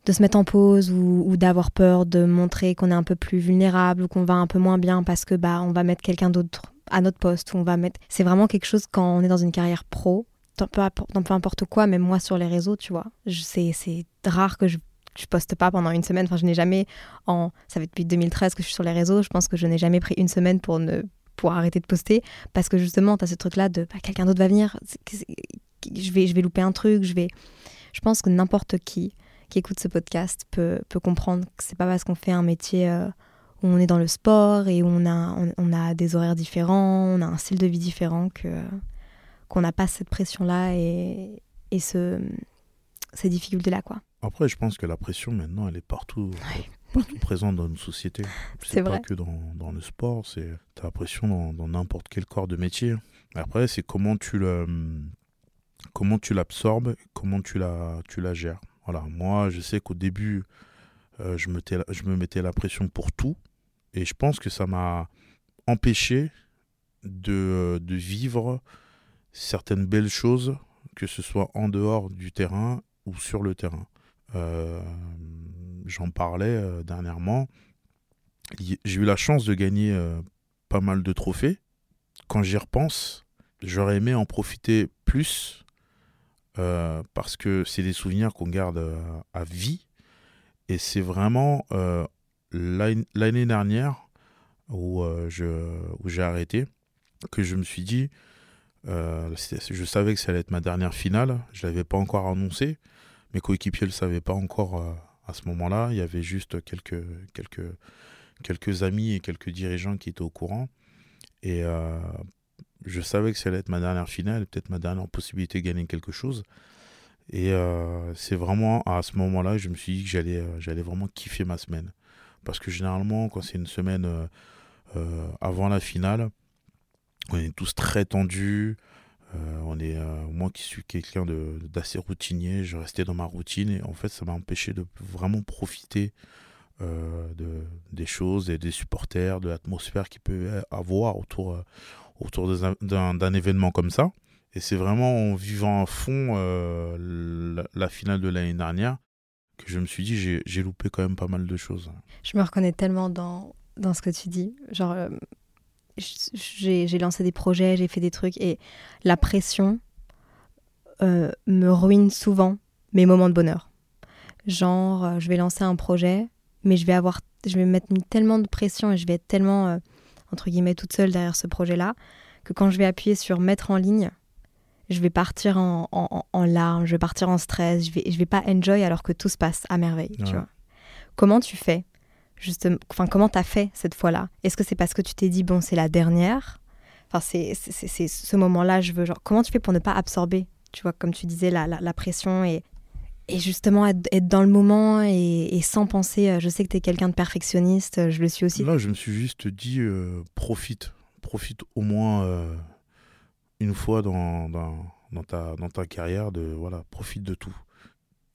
de se mettre en pause ou, ou d'avoir peur de montrer qu'on est un peu plus vulnérable ou qu'on va un peu moins bien parce que bah on va mettre quelqu'un d'autre à notre poste, où on va mettre. C'est vraiment quelque chose quand on est dans une carrière pro, dans peu, importe quoi, même moi sur les réseaux, tu vois. C'est rare que je je poste pas pendant une semaine. Enfin, je n'ai jamais, en, ça fait depuis 2013 que je suis sur les réseaux, je pense que je n'ai jamais pris une semaine pour, ne, pour arrêter de poster. Parce que justement, tu as ce truc-là de bah, quelqu'un d'autre va venir, je vais, je vais louper un truc, je vais. Je pense que n'importe qui qui écoute ce podcast peut, peut comprendre que c'est pas parce qu'on fait un métier. Euh, où on est dans le sport et où on a, on, a des horaires différents, on a un style de vie différent, que qu'on n'a pas cette pression-là et, et ce, ces difficultés-là. quoi. Après, je pense que la pression, maintenant, elle est partout, partout présente dans une société. C'est pas que dans, dans, le sport, c'est as la pression dans n'importe quel corps de métier. Après, c'est comment tu le comment tu l'absorbes, comment tu la, tu la gères. Voilà, moi, je sais qu'au début, euh, je, me je me mettais la pression pour tout. Et je pense que ça m'a empêché de, de, vivre certaines belles choses, que ce soit en dehors du terrain ou sur le terrain. Euh, j'en parlais euh, dernièrement. J'ai eu la chance de gagner euh, pas mal de trophées. Quand j'y repense, j'aurais aimé en profiter plus parce que c'est des souvenirs qu'on garde à vie. Et c'est vraiment l'année dernière, où, euh, où j'ai arrêté, que je me suis dit, euh, je savais que ça allait être ma dernière finale, je ne l'avais pas encore annoncé, mes coéquipiers ne le savaient pas encore euh, à ce moment-là, il y avait juste quelques, quelques, quelques amis et quelques dirigeants qui étaient au courant, et je savais que ça allait être ma dernière finale, peut-être ma dernière possibilité de gagner quelque chose. Et c'est vraiment à ce moment-là que je me suis dit que j'allais vraiment kiffer ma semaine. Parce que généralement, quand c'est une semaine euh, euh, avant la finale, on est tous très tendus. Euh, on est, moi qui suis quelqu'un d'assez routinier, je restais dans ma routine et en fait ça m'a empêché de vraiment profiter de, des choses et des supporters, de l'atmosphère qu'il peut avoir autour, autour d'un événement comme ça. Et c'est vraiment en vivant à fond la, finale de l'année dernière que je me suis dit, j'ai loupé quand même pas mal de choses. Je me reconnais tellement dans, dans ce que tu dis. Genre, euh, j'ai lancé des projets, j'ai fait des trucs, et la pression euh, me ruine souvent mes moments de bonheur. Genre, euh, je vais lancer un projet, mais je vais avoir, je vais mettre tellement de pression et je vais être tellement, entre guillemets, toute seule derrière ce projet-là, que quand je vais appuyer sur mettre en ligne, je vais partir en, en, larmes, je vais partir en stress, je vais, je vais pas enjoy alors que tout se passe à merveille. Tu vois. Comment tu fais justement, enfin, comment t'as fait cette fois-là? Est-ce que c'est parce que tu t'es dit, bon, c'est la dernière? Enfin, c'est ce moment-là, je veux, genre, comment tu fais pour ne pas absorber, tu vois, comme tu disais, la, la, pression et, et justement être, dans le moment et, sans penser, euh, je sais que tu es quelqu'un de perfectionniste, je le suis aussi. Là, je me suis juste dit, euh, profite, profite au moins. Euh, une fois dans, dans, ta, dans ta carrière, de, voilà, profite de tout.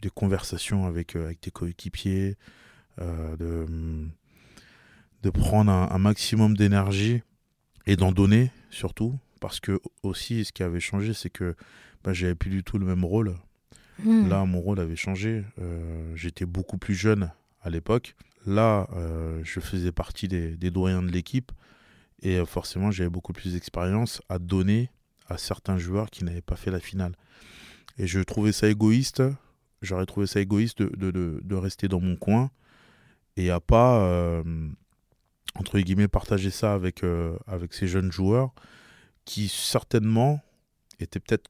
Des conversations avec, euh, avec tes coéquipiers, euh, de, de prendre un, maximum d'énergie et d'en donner surtout. Parce que aussi, ce qui avait changé, c'est que bah, j'avais plus du tout le même rôle. Hmm. Là, mon rôle avait changé. Euh, j'étais beaucoup plus jeune à l'époque. Là, je faisais partie des, des doyens de l'équipe et forcément, j'avais beaucoup plus d'expérience à donner à certains joueurs qui n'avaient pas fait la finale. Et je trouvais ça égoïste, j'aurais trouvé ça égoïste de, de, de, rester dans mon coin et à pas, euh, entre guillemets, partager ça avec, euh, avec ces jeunes joueurs qui certainement étaient peut-être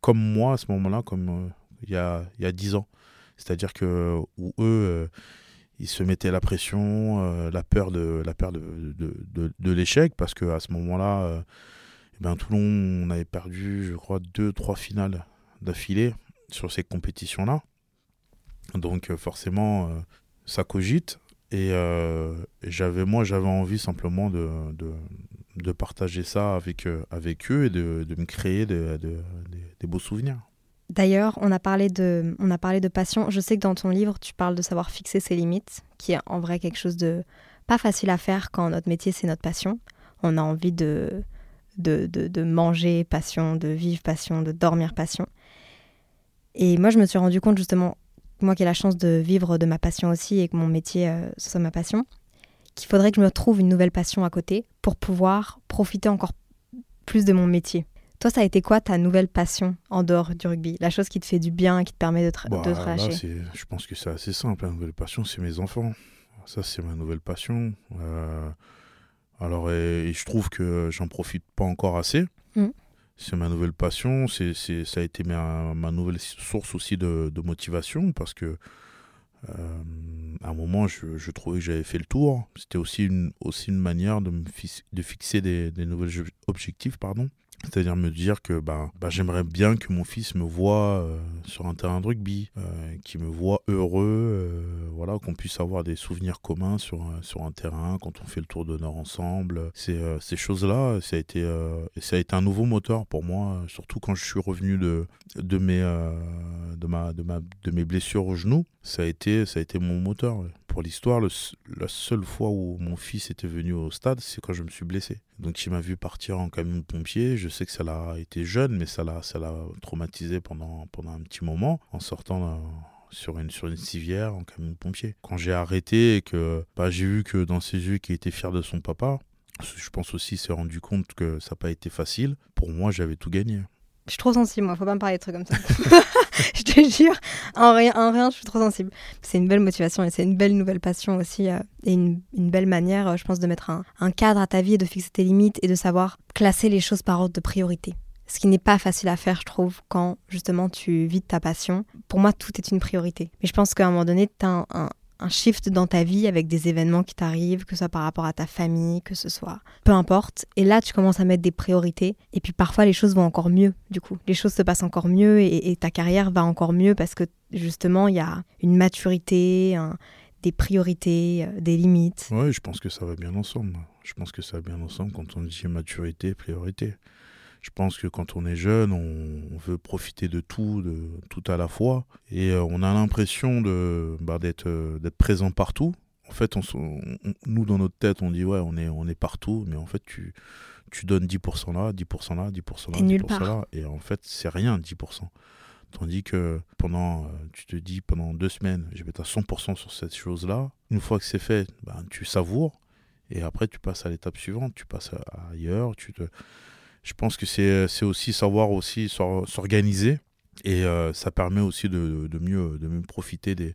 comme moi à ce moment-là, comme euh, il, y a, y a 10 ans. C'est-à-dire que où eux, ils se mettaient la pression, la peur de, la peur de, de, de l'échec, parce qu'à ce moment-là, eh ben, Toulon, on avait perdu, je crois, deux, trois finales d'affilée sur ces compétitions-là. Donc forcément, ça cogite. Euh, et, j'avais, moi, j'avais envie simplement de, de, partager ça avec, euh, avec eux et de, de me créer des beaux souvenirs. D'ailleurs, on, a parlé de, on a parlé de passion. Je sais que dans ton livre, tu parles de savoir fixer ses limites, qui est en vrai quelque chose de pas facile à faire quand notre métier, c'est notre passion. On a envie de, de, de, de manger passion, de vivre passion, de dormir passion. Et moi, je me suis rendu compte justement moi qui ai la chance de vivre de ma passion aussi et que mon métier euh, soit ma passion, qu'il faudrait que je me trouve une nouvelle passion à côté pour pouvoir profiter encore plus de mon métier. Toi, ça a été quoi ta nouvelle passion en dehors du rugby? La chose qui te fait du bien, qui te permet de, te, bah, relâcher Je pense que c'est assez simple. La nouvelle passion, c'est mes enfants. Ça, c'est ma nouvelle passion. Euh, alors, et, je trouve que j'en profite pas encore assez. Mmh c'est ma nouvelle passion, c'est, c'est, ça a été ma, ma nouvelle source aussi de, de motivation parce que euh, à un moment, je, je, trouvais que j'avais fait le tour. C'était aussi une, aussi une manière de, me de fixer des, des nouveaux objectifs. Pardon. C'est-à-dire me dire que bah, bah, j'aimerais bien que mon fils me voit euh, sur un terrain de rugby, euh, qu'il me voit heureux, euh, voilà, qu'on puisse avoir des souvenirs communs sur, sur un terrain, quand on fait le tour d'honneur ensemble. Ces choses-là, ça, a été, ça a été un nouveau moteur pour moi, surtout quand je suis revenu de, de, mes, de, ma, de, ma, de mes blessures au genou. Ça a été, ça a été mon moteur. Pour l'histoire, la seule fois où mon fils était venu au stade, c'est quand je me suis blessé. Donc il m'a vu partir en camion de pompier. Je sais que ça l'a été jeune, mais ça l'a, ça l'a traumatisé pendant, pendant un petit moment en sortant euh, sur une, sur une civière en camion de pompier. Quand j'ai arrêté et que bah, j'ai vu que dans ses yeux qu'il était fier de son papa, je pense aussi s'est rendu compte que ça n'a pas été facile. Pour moi, j'avais tout gagné. Je suis trop sensible, moi. Faut pas me parler de trucs comme ça. <laughs> je te jure, en rien, en rien, je suis trop sensible. C'est une belle motivation et c'est une belle nouvelle passion aussi euh, et une, belle manière, euh, je pense, de mettre un, cadre à ta vie et de fixer tes limites et de savoir classer les choses par ordre de priorité. Ce qui n'est pas facile à faire, je trouve, quand justement tu vis de ta passion. Pour moi, tout est une priorité. Mais je pense qu'à un moment donné, tu as un shift dans ta vie avec des événements qui t'arrivent, que ce soit par rapport à ta famille, que ce soit peu importe. Et là, tu commences à mettre des priorités. Et puis parfois, les choses vont encore mieux, du coup. Les choses se passent encore mieux et, ta carrière va encore mieux parce que justement, il y a une maturité, des priorités, euh, des limites. Oui, je pense que ça va bien ensemble. Je pense que ça va bien ensemble quand on dit maturité, priorité. Je pense que quand on est jeune, on, veut profiter de tout, de tout à la fois, et euh, on a l'impression de bah, d'être euh, d'être présent partout. En fait, on, nous dans notre tête, on dit ouais, on est on est partout, mais en fait, tu tu donnes 10% là, 10% là, 10% là, 10% là, et en fait, c'est rien 10%. Tandis que pendant, euh, tu te dis pendant deux semaines, je vais être à 100% sur cette chose-là. Une fois que c'est fait, ben, tu savoures. Et après, tu passes à l'étape suivante, tu passes ailleurs, tu te, je pense que c'est aussi savoir aussi s'organiser et euh, ça permet aussi de, de, mieux, de mieux profiter des,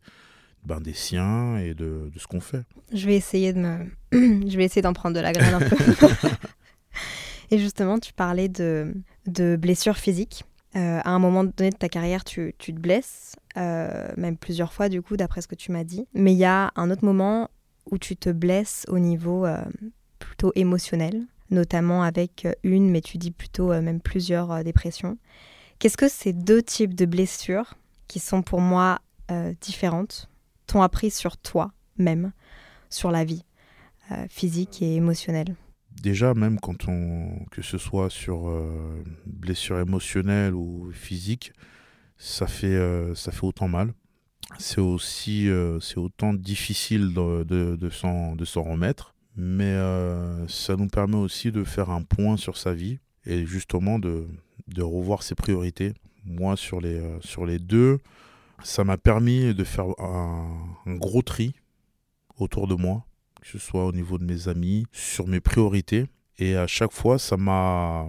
ben, des siens et de, de ce qu'on fait. Je vais essayer de me... <clears throat> je vais essayer d'en prendre de la graine un peu. <laughs> et justement, tu parlais de, de blessures physiques. Euh, à un moment donné de ta carrière, tu, tu te blesses, euh, même plusieurs fois du coup, d'après ce que tu m'as dit. Mais il y a un autre moment où tu te blesses au niveau plutôt émotionnel notamment avec euh, une, mais tu dis plutôt euh, même plusieurs euh, dépressions. Qu'est-ce que ces deux types de blessures, qui sont pour moi différentes, t'ont appris sur toi même, sur la vie physique et émotionnelle? Déjà, même quand on, que ce soit sur blessure émotionnelle ou physique, ça fait, ça fait autant mal. C'est aussi, c'est autant difficile de, de, de s'en remettre mais euh, ça nous permet aussi de faire un point sur sa vie et justement de, de revoir ses priorités. Moi, sur les, euh, sur les deux, ça m'a permis de faire un, gros tri autour de moi, que ce soit au niveau de mes amis, sur mes priorités. Et à chaque fois, ça m'a,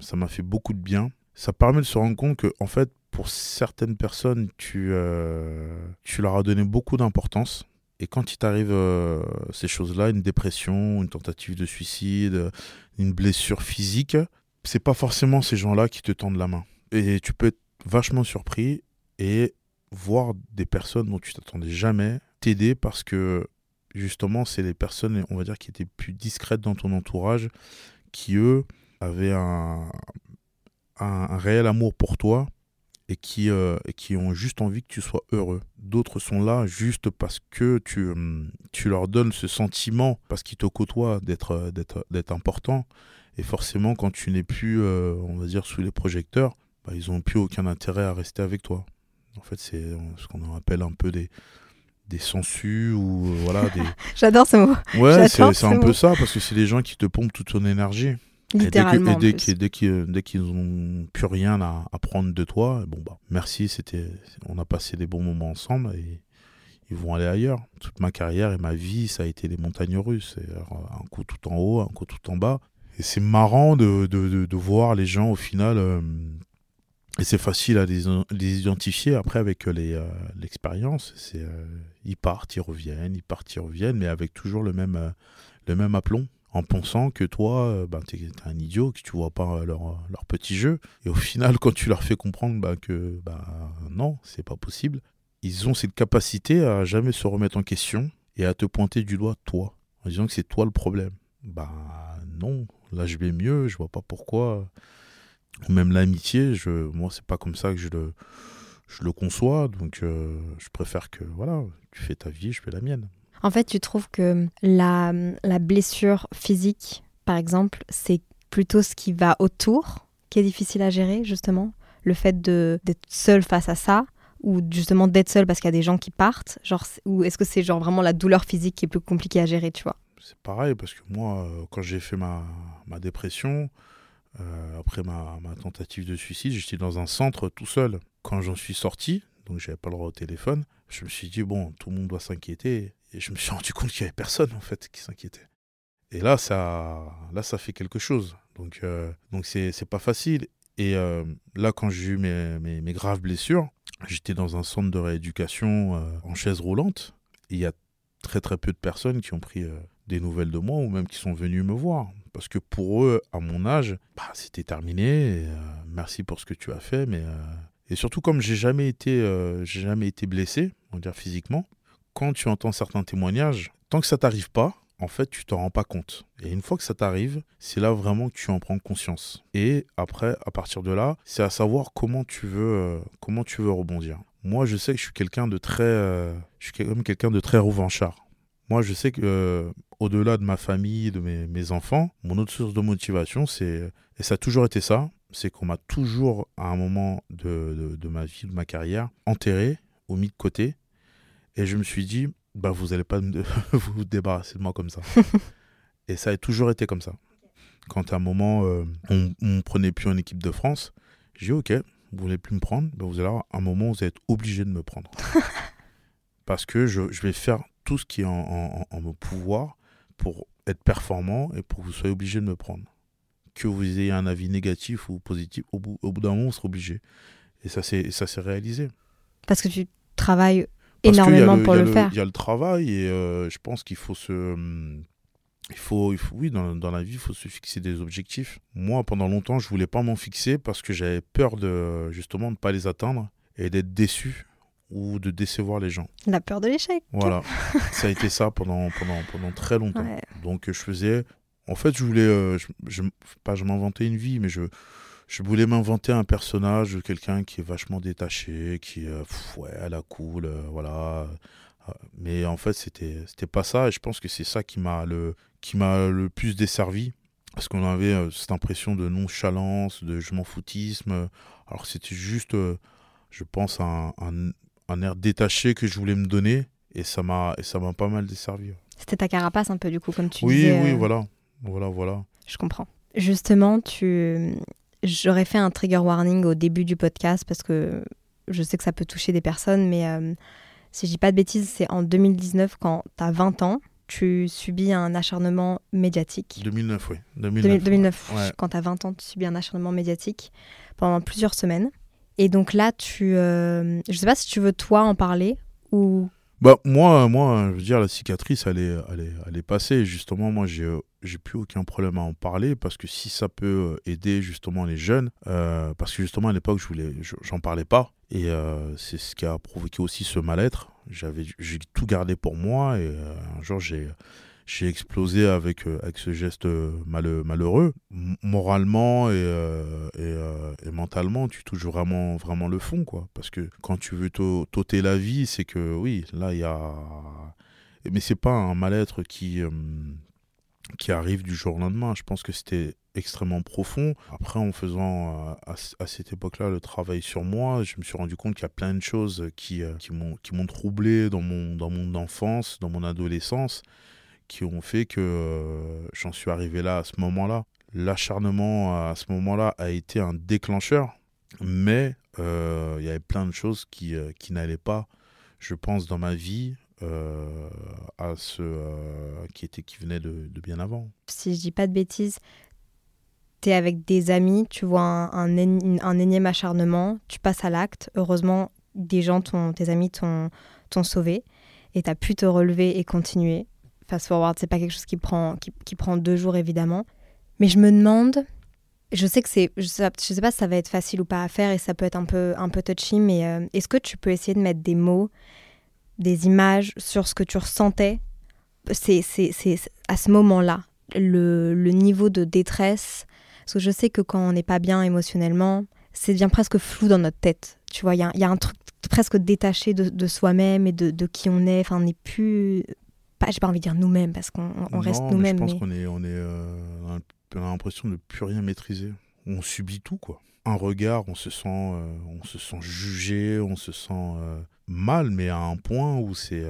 ça m'a fait beaucoup de bien. Ça permet de se rendre compte que, en fait, pour certaines personnes, tu, euh, tu leur as donné beaucoup d'importance. Et quand il t'arrive euh, ces choses-là, une dépression, une tentative de suicide, une blessure physique, c'est pas forcément ces gens-là qui te tendent la main. Et tu peux être vachement surpris et voir des personnes dont tu t'attendais jamais t'aider parce que justement, c'est les personnes, on va dire, qui étaient plus discrètes dans ton entourage, qui eux avaient un réel amour pour toi et qui, euh, qui ont juste envie que tu sois heureux. D'autres sont là juste parce que tu, hum, tu leur donnes ce sentiment, parce qu'ils te côtoient, d'être, d'être, d'être important. Et forcément, quand tu n'es plus, euh, on va dire, sous les projecteurs, bah, ils n'ont plus aucun intérêt à rester avec toi. En fait, c'est ce qu'on appelle un peu des, des sensus ou euh, voilà des <laughs> J'adore ce mot. ouais c'est ce un peu ça parce que c'est des gens qui te pompent toute ton énergie Littéralement. et dès qu'ils dès qu'ils dès qu'ils n'ont plus rien à, à prendre de toi bon bah merci c'était on a passé des bons moments ensemble et ils vont aller ailleurs toute ma carrière et ma vie ça a été des montagnes russes un coup tout en haut un coup tout en bas et c'est marrant de, de, de, de voir les gens au final euh, et c'est facile à les, les identifier après avec euh, euh, l'expérience. Euh, ils partent, ils reviennent, ils partent, ils reviennent, mais avec toujours le même, euh, le même aplomb, en pensant que toi, ben, t'es, t'es un idiot, que tu vois pas leur, leur petit jeu. Et au final, quand tu leur fais comprendre ben, que ben, non, c'est pas possible, ils ont cette capacité à jamais se remettre en question et à te pointer du doigt toi, en disant que c'est toi le problème. Bah non, là je vais mieux, je vois pas pourquoi. Ou Même l'amitié, je, moi c'est pas comme ça que je le, je le conçois, donc euh, je préfère que voilà, tu fais ta vie, je fais la mienne. En fait, tu trouves que la, la blessure physique, par exemple, c'est plutôt ce qui va autour qui est difficile à gérer, justement? Le fait d'être seul face à ça? Ou justement d'être seul parce qu'il y a des gens qui partent? Genre, Ou est-ce que c'est genre vraiment la douleur physique qui est plus compliquée à gérer, tu vois? C'est pareil parce que moi, euh, quand j'ai fait ma, ma dépression, euh, après ma, ma tentative de suicide, j'étais dans un centre tout seul. Quand j'en suis sorti, donc j'avais pas le droit au téléphone, je me suis dit, bon, tout le monde doit s'inquiéter. Et je me suis <laughs> rendu compte qu'il y avait personne, en fait, qui s'inquiétait. Et là, ça, là, ça fait quelque chose. Donc, euh, donc c'est, pas facile. Et euh, là, quand j'ai eu mes, mes, graves blessures, j'étais dans un centre de rééducation euh, en chaise roulante. Il y a très très peu de personnes qui ont pris euh, des nouvelles de moi ou même qui sont venus me voir. Parce que pour eux, à mon âge, bah, c'était terminé. merci pour ce que tu as fait. Mais, Et surtout, comme j'ai jamais jamais été blessé, on va dire physiquement, quand tu entends certains témoignages, tant que ça t'arrive pas, en fait, tu t'en rends pas compte. Et une fois que ça t'arrive, c'est là vraiment que tu en prends conscience. Et après, à partir de là, c'est à savoir comment tu veux, euh, comment tu veux rebondir. Moi, je sais que je suis quelqu'un de très, euh, je suis quand même quelqu'un de très revanchard. Moi, je sais que euh, au-delà de ma famille, de mes, mes enfants, mon autre source de motivation, c'est et ça a toujours été ça, c'est qu'on m'a toujours, à un moment de, de, de ma vie, de ma carrière, enterré ou mis de côté. Et je me suis dit, bah, vous n'allez pas me- <laughs> vous débarrasser de moi comme ça. <laughs> et ça a toujours été comme ça. Quand à un moment, euh, on ne me prenait plus en équipe de France, j'ai dit, ok, vous voulez plus me prendre, bah, vous allez avoir un moment où vous êtes obligé de me prendre. <laughs> Parce que je, je vais faire tout ce qui est en, en, en mon pouvoir pour être performant et pour que vous soyez obligé de me prendre. Que vous ayez un avis négatif ou positif, au bout, au bout d'un moment, on sera obligé. Et ça s'est réalisé. Parce que tu travailles Énormément pour il y a le, faire. Il y a le travail et euh, je pense qu'il faut se. hum, Il faut, il faut, oui, dans, dans la vie, il faut se fixer des objectifs. Moi, pendant longtemps, je voulais pas m'en fixer parce que j'avais peur de justement de ne pas les atteindre et d'être déçu ou de décevoir les gens. La peur de l'échec. Voilà, <laughs> ça a été ça pendant, pendant, pendant très longtemps. Ouais. Donc, je faisais. En fait, je voulais. euh, je, je- pas je m'inventais une vie, mais je, je voulais m'inventer un personnage quelqu'un qui est vachement détaché, qui euh, pff, ouais, à la cool, euh, voilà. Euh, Mais en fait, c'était c'était pas ça. Et je pense que c'est ça qui m'a le, qui m'a le plus desservi. Parce qu'on avait euh, cette impression de nonchalance, de je m'en foutisme. Alors c'était juste, je pense, un, un, un air détaché que je voulais me donner. Et ça m'a et ça m'a pas mal desservi. C'était ta carapace un peu du coup, comme tu oui, disais. oui, euh, voilà. Voilà, voilà. Je comprends. Justement, tu... j'aurais fait un trigger warning au début du podcast parce que je sais que ça peut toucher des personnes, mais euh, si je dis pas de bêtises, c'est en 2019, quand tu as 20 ans, tu subis un acharnement médiatique. 2009, oui. 2009, 2009 quand tu as 20 ans, tu subis un acharnement médiatique pendant plusieurs semaines. Et donc là, tu, euh, je sais pas si tu veux toi en parler ou bah, moi, moi, je veux dire, la cicatrice, elle est, elle est, elle est passée. Justement, moi, j'ai, j'ai plus aucun problème à en parler parce que si ça peut aider justement les jeunes, euh, parce que justement à l'époque, je voulais, j'en parlais pas. Et euh, c'est ce qui a provoqué aussi ce mal-être. J'avais, j'ai tout gardé pour moi et euh, un jour, j'ai, j'ai explosé avec, euh, avec ce geste euh, malheureux. moralement euh, et, mentalement, tu touches vraiment, vraiment le fond, quoi. Parce que quand tu veux t'ôter la vie, c'est que oui, là, il y a. Mais c'est pas un mal-être qui, qui arrive du jour au lendemain. Je pense que c'était extrêmement profond. Après, en faisant à, cette époque-là le travail sur moi, je me suis rendu compte qu'il y a plein de choses qui, qui m'ont troublé dans mon, dans mon enfance, dans mon adolescence qui ont fait que euh, j'en suis arrivé là à ce moment-là. L'acharnement à ce moment-là a été un déclencheur, mais euh, il y avait plein de choses qui, euh, qui n'allaient pas, je pense, dans ma vie. à ce qui était qui venait de, bien avant. Si je dis pas de bêtises, tu es avec des amis, tu vois un énième acharnement, tu passes à l'acte. Heureusement, des gens, tes amis t'ont sauvé et tu as pu te relever et continuer fast forward, c'est pas quelque chose qui prend, qui, prend deux jours évidemment. Mais je me demande, je sais que c'est, je sais, sais, pas si ça va être facile ou pas à faire et ça peut être un peu, un peu touchy, mais euh, est-ce que tu peux essayer de mettre des mots, des images sur ce que tu ressentais? C'est, c'est, à ce moment-là, le, le, niveau de détresse? Parce que je sais que quand on n'est pas bien émotionnellement, c'est devient presque flou dans notre tête. Tu vois, il y, y a, un truc presque détaché de, de soi-même et de, de, qui on est. Enfin, on n'est plus pas, j'ai pas envie de dire nous-mêmes parce qu'on reste nous-mêmes. Je pense qu'on est, on est, euh, a l'impression de plus rien maîtriser. On subit tout quoi. Un regard, on se sent, euh, on se sent jugé, on se sent euh, mal, mais à un point où c'est,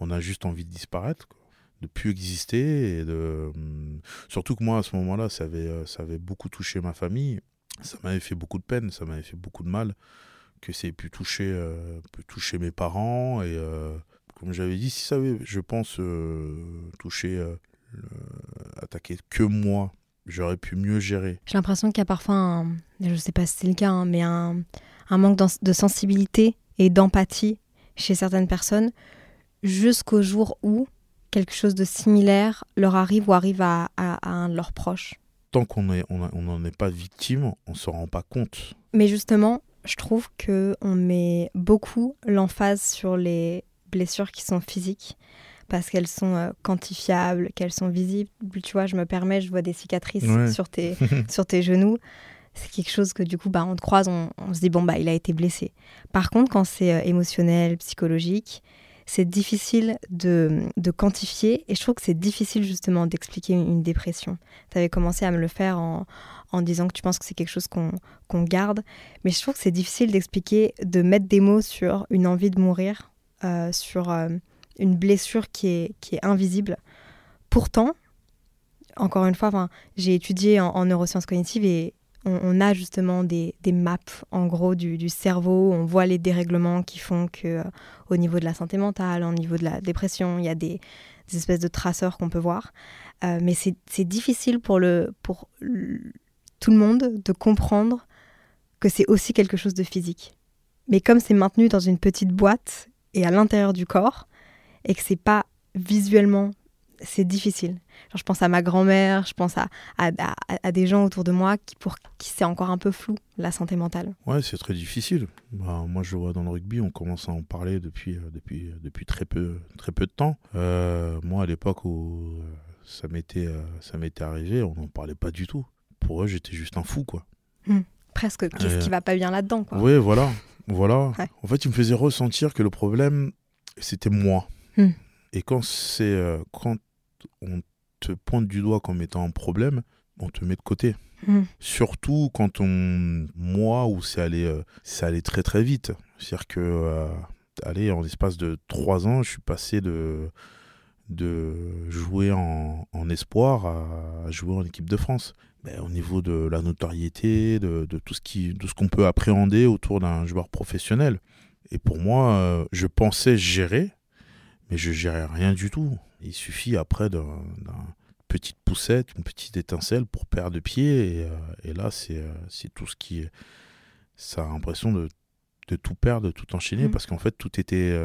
on a juste envie de disparaître, quoi. de plus exister et de. Hum, surtout que moi à ce moment-là, ça avait, ça avait beaucoup touché ma famille. Ça m'avait fait beaucoup de peine, ça m'avait fait beaucoup de mal que ça ait pu toucher, pu toucher mes parents et comme j'avais dit, si ça avait, je pense, euh, touché, euh, attaqué que moi, j'aurais pu mieux gérer. J'ai l'impression qu'il y a parfois, un, je ne sais pas si c'est le cas, hein, mais un, un manque de sensibilité et d'empathie chez certaines personnes jusqu'au jour où quelque chose de similaire leur arrive ou arrive à, à, un de leurs proches. Tant qu'on n'en on on est pas victime, on ne se rend pas compte. Mais justement, je trouve qu'on met beaucoup l'emphase sur les blessures qui sont physiques parce qu'elles sont euh, quantifiables, qu'elles sont visibles. Tu vois, je me permets, je vois des cicatrices sur, tes, <laughs> sur tes genoux. C'est quelque chose que du coup, bah, on te croise, on, se dit, bon, bah, il a été blessé. Par contre, quand c'est euh, émotionnel, psychologique, c'est difficile de, de, quantifier et je trouve que c'est difficile justement d'expliquer une, dépression. Tu avais commencé à me le faire en, en disant que tu penses que c'est quelque chose qu'on garde, mais je trouve que c'est difficile d'expliquer, de mettre des mots sur une envie de mourir euh, sur euh, une blessure qui est, qui est invisible. Pourtant, encore une fois, j'ai étudié en, neurosciences cognitives et on, a justement des, des, maps en gros du, du, cerveau. On voit les dérèglements qui font que euh, au niveau de la santé mentale, au niveau de la dépression, il y a des, espèces de traceurs qu'on peut voir. mais c'est difficile pour, le, pour tout le monde de comprendre que c'est aussi quelque chose de physique. Mais comme c'est maintenu dans une petite boîte et à l'intérieur du corps et que c'est pas visuellement c'est difficile. je pense à ma grand-mère, je pense à, à, à, des gens autour de moi qui, pour qui c'est encore un peu flou, la santé mentale. Ouais, c'est très difficile. Bah, moi, je vois dans le rugby, on commence à en parler depuis, euh, depuis, euh, depuis très, peu, très peu de temps. Euh, moi, à l'époque où ça m'était, ça m'était arrivé, on n'en parlait pas du tout. Pour eux, j'étais juste un fou, quoi. Hum, presque. Qu'est-ce qui va pas bien là-dedans, quoi. Oui, voilà. Voilà. En fait, il me faisait ressentir que le problème, c'était moi. Hmm. Et quand c'est euh, quand on te pointe du doigt comme étant un problème, on te met de côté. Hmm. Surtout quand on, moi, où c'est allé, euh, ça allait très très vite. C'est-à-dire que, euh, allez, en l'espace de trois ans, je suis passé de de jouer en, en espoir à, jouer en équipe de France. Ben, au niveau de la notoriété, de, de tout ce qui, de ce qu'on peut appréhender autour d'un joueur professionnel. Et pour moi, euh, je pensais gérer, mais je gérais rien du tout. Il suffit après d'un petite poussette, une petite étincelle pour perdre de pied. Et, euh, et là, c'est euh, c'est tout ce qui. Ça a l'impression de, de tout perdre, de tout enchaîner, Mm. parce qu'en fait, tout était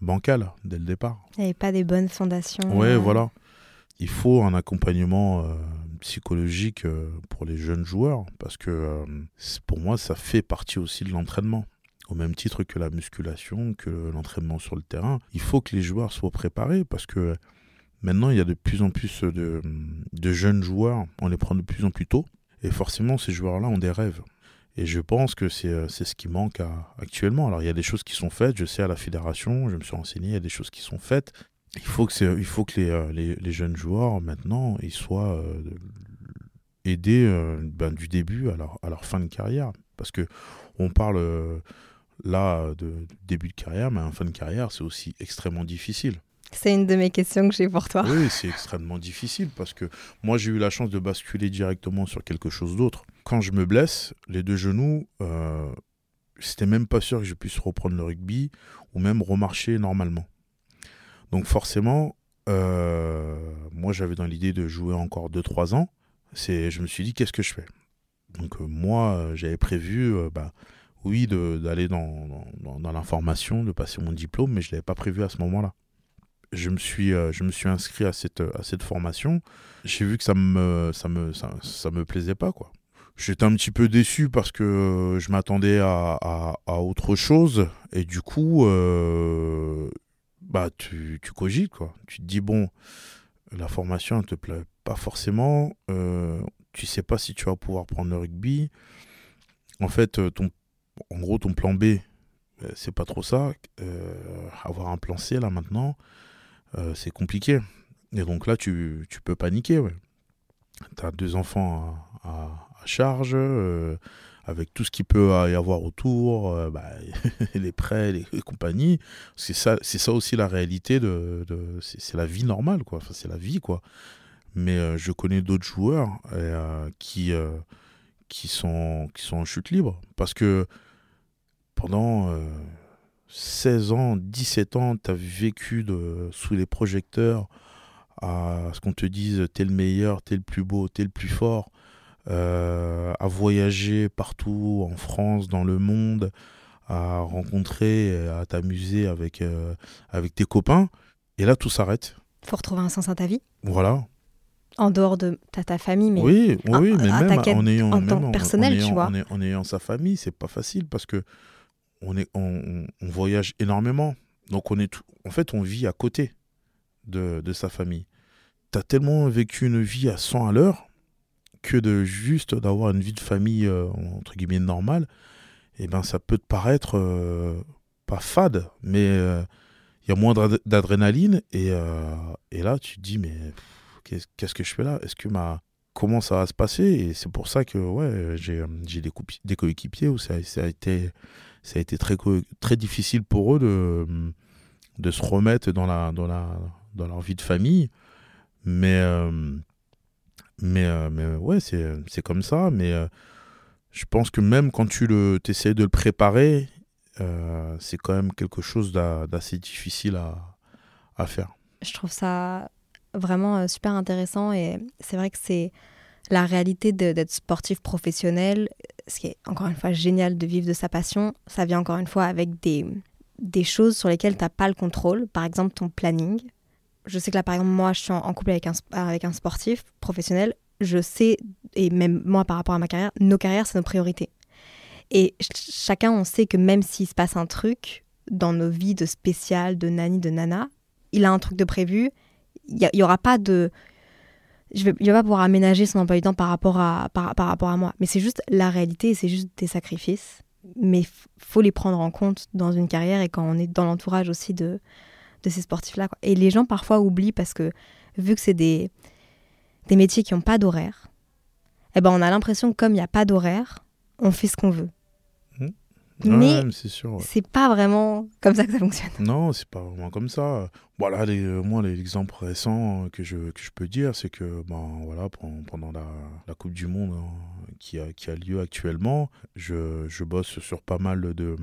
bancal dès le départ. Il n'y avait pas des bonnes fondations. Ouais, voilà. Il faut un accompagnement euh, psychologique euh, pour les jeunes joueurs parce que euh, pour moi, ça fait partie aussi de l'entraînement. Au même titre que la musculation, que l'entraînement sur le terrain, il faut que les joueurs soient préparés parce que maintenant, il y a de plus en plus de, jeunes joueurs, on les prend de plus en plus tôt et forcément, ces joueurs-là ont des rêves. Et je pense que c'est ce qui manque actuellement. Alors, il y a des choses qui sont faites, je sais, à la fédération, je me suis renseigné, il y a des choses qui sont faites. Il faut que, il faut que les, euh, les, les jeunes joueurs, maintenant, ils soient euh, aidés euh, ben, du début à leur, à leur fin de carrière. Parce que on parle euh, là de, de début de carrière, mais en fin de carrière, c'est aussi extrêmement difficile. C'est une de mes questions que j'ai pour toi. Oui, c'est extrêmement difficile parce que moi, j'ai eu la chance de basculer directement sur quelque chose d'autre. Quand je me blesse, les deux genoux, c'était même pas sûr que je puisse reprendre le rugby ou même remarcher normalement. Donc forcément, euh, moi, j'avais dans l'idée de jouer encore 2-3 ans. C'est, je me suis dit, qu'est-ce que je fais? Donc euh, moi, euh, j'avais prévu, bah, oui, d'aller dans, dans, dans- l'information, de passer mon diplôme, mais je ne l'avais pas prévu à ce moment-là je me suis, je me suis inscrit à cette, à cette formation. J'ai vu que ça me, ça me, ça, me plaisait pas, quoi. J'étais un petit peu déçu parce que je m'attendais à, à, autre chose. Et du coup, bah, tu, tu cogites, quoi. Tu te dis, bon, la formation ne te plaît pas forcément. euh, tu sais pas si tu vas pouvoir prendre le rugby. En fait, euh, ton, en gros, ton plan B, euh, c'est pas trop ça. Euh, avoir un plan C, là, maintenant, c'est compliqué. Et donc là, tu, peux paniquer. Tu as deux enfants à, charge, avec tout ce qu'il peut y avoir autour, euh, bah, <laughs> les prêts, les, les compagnies. C'est ça, ça aussi la réalité, de, c'est la vie normale, quoi. Enfin, c'est la vie, quoi. Mais euh, je connais d'autres joueurs euh, qui, qui, sont, qui sont en chute libre. Parce que pendant euh, 16 ans, 17 ans, tu as vécu sous les projecteurs à ce qu'on te dise t'es le meilleur, t'es le plus beau, t'es le plus fort, à voyager partout en France, dans le monde, à rencontrer, à t'amuser avec, euh, avec tes copains. Et là, tout s'arrête. Faut retrouver un sens à ta vie. Voilà. En dehors de ta, ta famille, mais oui, oui, mais à même en ayant, en même tant que personnel, tu ayant- vois. en ayant- en sa famille, c'est pas facile parce que on, est, on voyage énormément. Donc on est tout- en fait, on vit à côté de, de sa famille. Tu as tellement vécu une vie à 100 à l'heure que de juste d'avoir une vie de famille euh, entre guillemets normale, et ben ça peut te paraître euh, pas fade, mais euh, il y a moins d'ad- d'adrénaline et, et là tu te dis mais qu'est-ce que je fais là? Est-ce que ma comment ça va se passer? Et c'est pour ça que ouais j'ai des, des coéquipiers où ça, ça a été ça a été très très difficile pour eux de de se remettre dans la dans la dans leur vie de famille. Mais mais euh, mais ouais c'est comme ça mais euh, je pense que même quand tu le essaies de le préparer euh, c'est quand même quelque chose d'a- d'assez difficile à, faire je trouve ça vraiment euh, super intéressant et c'est vrai que c'est la réalité d'être sportif professionnel, ce qui est encore une fois génial de vivre de sa passion, ça vient encore une fois avec des, des choses sur lesquelles tu n'as pas le contrôle, par exemple ton planning. Je sais que là, par exemple, moi, je suis en, couple avec un, sp- avec un sportif professionnel, je sais, et même moi par rapport à ma carrière, nos carrières, c'est nos priorités. Et ch- chacun, on sait que même s'il se passe un truc dans nos vies de spécial, de nani, de nana, il a un truc de prévu, il n'y aura pas de... Je vais, il va pas pouvoir aménager son emploi du temps par rapport à, par, rapport à moi. Mais c'est juste la réalité c'est juste des sacrifices. Mais faut les prendre en compte dans une carrière et quand on est dans l'entourage aussi de, de ces sportifs-là. Et les gens parfois oublient parce que vu que c'est des, des métiers qui n'ont pas d'horaire, eh ben on a l'impression que comme il n'y a pas d'horaire, on fait ce qu'on veut. mais Ouais, mais c'est ouais. pas vraiment comme ça que ça fonctionne. Non, c'est pas vraiment comme ça. Voilà, les, euh, moi, l'exemple récent que je, que je peux dire, c'est que ben, voilà, pen- pendant la, la Coupe du Monde hein, qui, a, qui a lieu actuellement, je, je bosse sur pas mal de,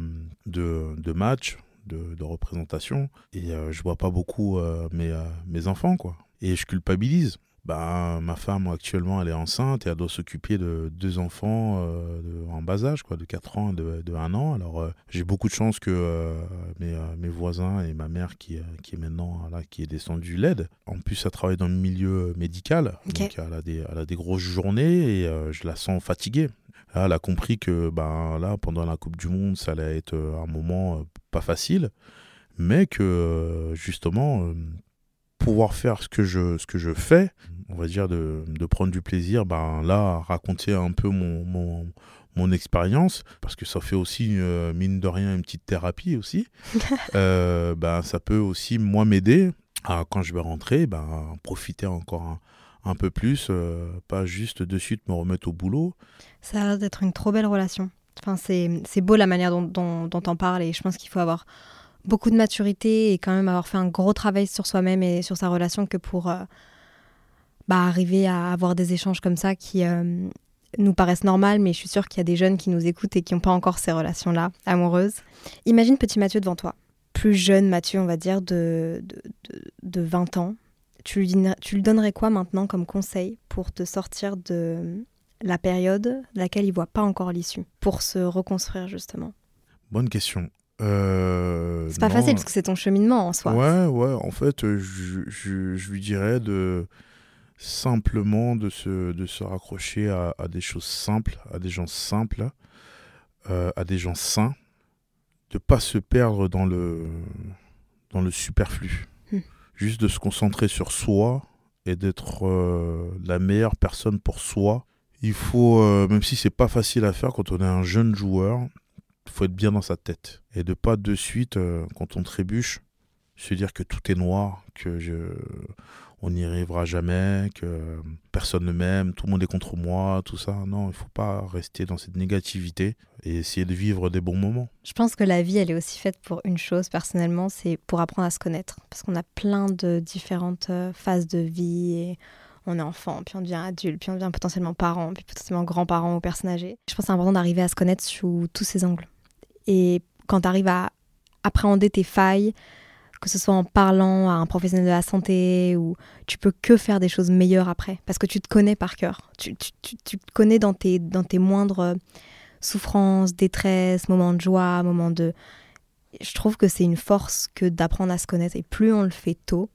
de, de matchs, de, de représentations, et euh, je vois pas beaucoup euh, mes, euh, mes enfants, quoi. Et je culpabilise. Ben, ma femme actuellement elle est enceinte et elle doit s'occuper de deux enfants euh, de- en bas âge, quoi, de 4 ans et de, de 1 an. Alors euh, j'ai beaucoup de chance que euh, mes, mes voisins et ma mère qui, qui est maintenant là, qui est descendue l'aide. En plus, elle travaille dans le milieu médical, donc elle a, des, elle a des grosses journées et je la sens fatiguée. Là, elle a compris que ben, là, pendant la Coupe du Monde, ça allait être euh, un moment euh, pas facile, mais que euh, justement, pouvoir faire ce que je, ce que je fais, on va dire de, de prendre du plaisir, ben là, raconter un peu mon, mon, mon expérience, parce que ça fait aussi, euh, mine de rien, une petite thérapie aussi, <laughs> euh, ben, ça peut aussi, moi, m'aider à, quand je vais rentrer, ben, profiter encore un, un peu plus, euh, pas juste de suite me remettre au boulot. Ça a l'air d'être une trop belle relation. Enfin, c'est beau la manière dont, dont, dont t'en parles et je pense qu'il faut avoir beaucoup de maturité et quand même avoir fait un gros travail sur soi-même et sur sa relation que pour euh, bah, arriver à avoir des échanges comme ça qui euh, nous paraissent normales, mais je suis sûre qu'il y a des jeunes qui nous écoutent et qui n'ont pas encore ces relations-là amoureuses. Imagine petit Mathieu devant toi, plus jeune Mathieu, on va dire, de, de, de, de 20 ans. Tu lui, tu lui donnerais quoi maintenant comme conseil pour te sortir de la période de laquelle il voit pas encore l'issue, pour se reconstruire justement Bonne question. Euh, C'est pas non, facile parce que c'est ton cheminement en soi. Ouais, ouais, en fait, euh, je, je, je lui dirais de simplement de se, de se raccrocher à, à des choses simples, à des gens simples, euh, à des gens sains, de pas se perdre dans le, dans le superflu. Hmm. Juste de se concentrer sur soi et d'être euh, la meilleure personne pour soi. Il faut, euh, même si c'est pas facile à faire quand on est un jeune joueur, il faut être bien dans sa tête et de pas de suite euh, quand on trébuche se dire que tout est noir, que je on n'y arrivera jamais, que personne ne m'aime, tout le monde est contre moi, tout ça. Non, il faut pas rester dans cette négativité et essayer de vivre des bons moments. Je pense que la vie, elle est aussi faite pour une chose personnellement, c'est pour apprendre à se connaître. Parce qu'on a plein de différentes euh, phases de vie on est enfant, puis on devient adulte, puis on devient potentiellement parent, puis potentiellement grand-parent ou personne âgée. Je pense que c'est important d'arriver à se connaître sous tous ces angles. Et quand tu arrives à appréhender tes failles, que ce soit en parlant à un professionnel de la santé ou tu peux que faire des choses meilleures après parce que tu te connais par cœur. Tu, te connais dans tes, dans tes moindres euh, souffrances, détresse, moments de joie, moments de... Je trouve que c'est une force que d'apprendre à se connaître et plus on le fait tôt,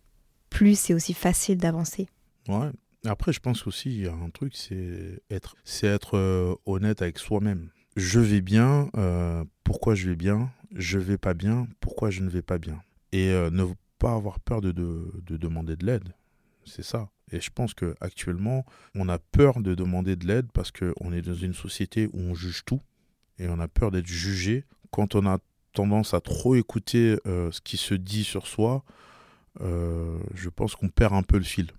plus c'est aussi facile d'avancer. Ouais. Après, je pense aussi il y a un truc, c'est être, c'est être euh, honnête avec soi-même. Je vais bien, euh, pourquoi je vais bien? Je vais pas bien, pourquoi je ne vais pas bien? Et euh, ne pas avoir peur de, de, de demander de l'aide. C'est ça. Et je pense que actuellement, on a peur de demander de l'aide parce qu'on est dans une société où on juge tout et on a peur d'être jugé. Quand on a tendance à trop écouter ce qui se dit sur soi, je pense qu'on perd un peu le fil.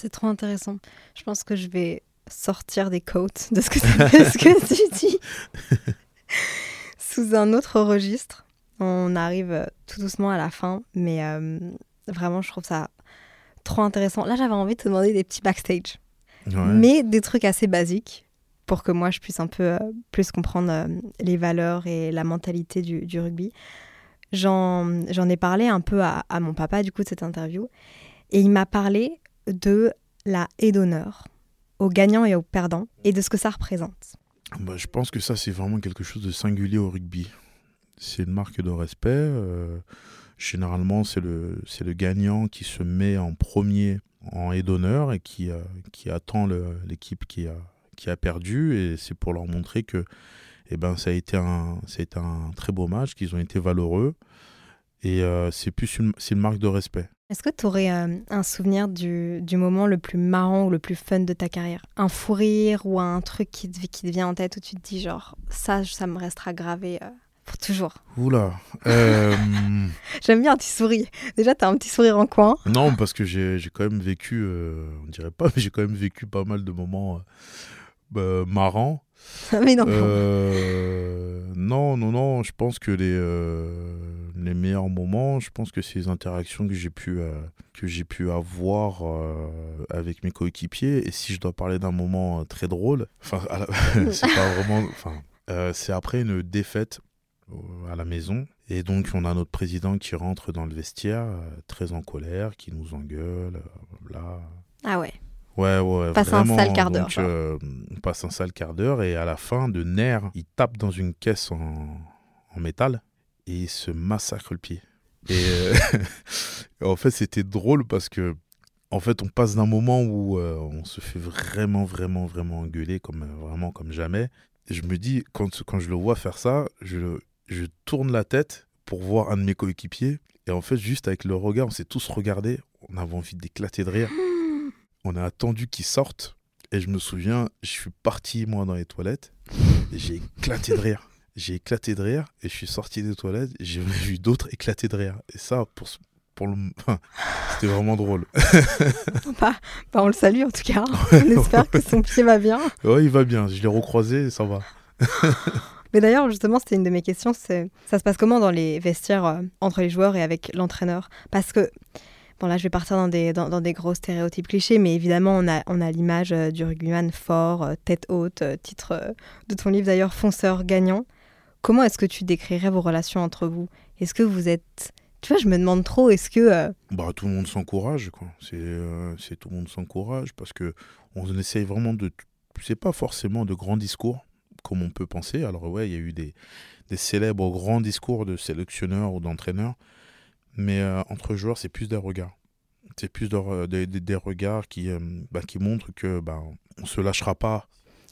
C'est trop intéressant. Je pense que je vais sortir des quotes de ce que, <laughs> de ce que tu dis <laughs> sous un autre registre. On arrive euh, tout doucement à la fin, mais euh, vraiment, je trouve ça trop intéressant. Là, j'avais envie de te demander des petits backstage, Ouais. mais des trucs assez basiques pour que moi, je puisse un peu euh, plus comprendre euh, les valeurs et la mentalité du, du rugby. J'en j'en ai parlé un peu à, à mon papa, du coup, de cette interview, et il m'a parlé de la haie d'honneur aux gagnants et aux perdants et de ce que ça représente. Bah, je pense que ça, c'est vraiment quelque chose de singulier au rugby. C'est une marque de respect. euh, généralement, c'est le, le gagnant qui se met en premier en haie d'honneur et qui, euh, qui attend l'équipe qui a, qui a perdu. Et c'est pour leur montrer que eh ben, ça, a été un, un très beau match, qu'ils ont été valeureux. Et euh, c'est plus une marque de respect. Est-ce que tu aurais euh, un souvenir du, du moment le plus marrant ou le plus fun de ta carrière? Un fou rire ou un truc qui te, qui te vient en tête où tu te dis genre ça, ça me restera gravé euh, pour toujours? Oula. euh, <laughs> J'aime bien un petit sourire. Déjà, tu as un petit sourire en coin. Non, parce que j'ai quand même vécu, on dirait pas, <laughs> mais j'ai quand même vécu pas mal de moments bah, marrants. <laughs> mais non, non, non, non, non, je pense que les, les meilleurs moments, je pense que c'est les interactions que j'ai pu, euh, que j'ai pu avoir euh, avec mes coéquipiers. Et si je dois parler d'un moment très drôle, enfin, <laughs> c'est pas vraiment. Enfin, c'est après une défaite à la maison. Et donc, on a notre président qui rentre dans le vestiaire, très en colère, qui nous engueule. là. Ah ouais. Ouais, ouais, passe vraiment. un sale quart d'heure. Euh, on passe un sale quart d'heure et à la fin, de nerfs, il tape dans une caisse en, en métal et il se massacre le pied. Et euh, <laughs> en fait, c'était drôle parce que, en fait, on passe d'un moment où euh, on se fait vraiment, vraiment, vraiment engueuler, comme, vraiment comme jamais. Et je me dis, quand, quand je le vois faire ça, je, je tourne la tête pour voir un de mes coéquipiers. Et en fait, juste avec le regard, on s'est tous regardés. On avait envie d'éclater de rire. <gasps> on a attendu qu'ils sortent. Et je me souviens, je suis parti, moi, dans les toilettes. Et j'ai éclaté de rire. J'ai éclaté de rire. Et je suis sorti des toilettes. Et j'ai <laughs> vu d'autres éclater de rire. Et ça, pour, pour le... <laughs> c'était vraiment drôle. <laughs> bah, bah, on le salue en tout cas. on espère que son pied va bien. Ouais, il va bien. Je l'ai recroisé et ça va. Mais d'ailleurs, justement, c'était une de mes questions. C'est ça se passe comment dans les vestiaires euh, entre les joueurs et avec l'entraîneur? Parce que Bon, là, je vais partir dans des, dans, des gros stéréotypes clichés, mais évidemment, on a, on a l'image euh, du rugbyman fort, euh, tête haute, titre de ton livre d'ailleurs, fonceur gagnant. Comment est-ce que tu décrirais vos relations entre vous? Est-ce que vous êtes. Tu vois, je me demande trop, est-ce que. Bah, tout le monde s'encourage, quoi. C'est tout le monde s'encourage parce que on essaye vraiment de. C'est pas forcément de grands discours, comme on peut penser. Alors, ouais, il y a eu des, des célèbres grands discours de sélectionneurs ou d'entraîneurs mais euh, entre joueurs, c'est plus des regards. C'est plus des, des, regards qui, euh, bah, qui montrent que bah, on se lâchera pas.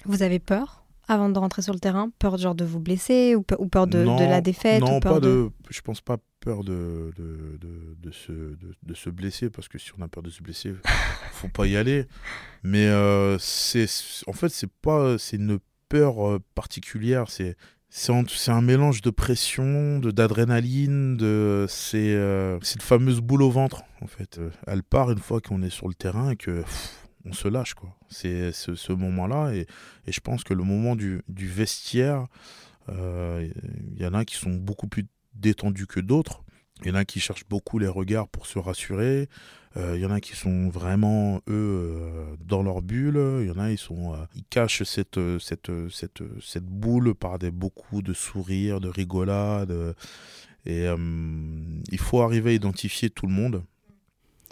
Vous avez peur? Avant de rentrer sur le terrain Peur genre de vous blesser ou, peur de, de, la défaite Non, ou peur pas de... Je pense pas peur de, de, de, se, de, se blesser, parce que si on a peur de se blesser, <laughs> faut pas y aller. Mais euh, c'est en fait, c'est pas c'est une peur particulière, c'est c'est un mélange de pression, d'adrénaline, de, c'est euh, cette fameuse boule au ventre en fait. Euh, elle part une fois qu'on est sur le terrain et que on se lâche quoi. C'est ce, moment-là et, je pense que le moment du, vestiaire, il euh, y en a qui sont beaucoup plus détendus que d'autres. Il y en a qui cherchent beaucoup les regards pour se rassurer. Il euh, y en a qui sont vraiment, eux, euh, dans leur bulle. Il y en a, ils, sont, ils cachent cette, cette, cette, cette boule par des, beaucoup de sourires, de rigolades. Et il faut arriver à identifier tout le monde.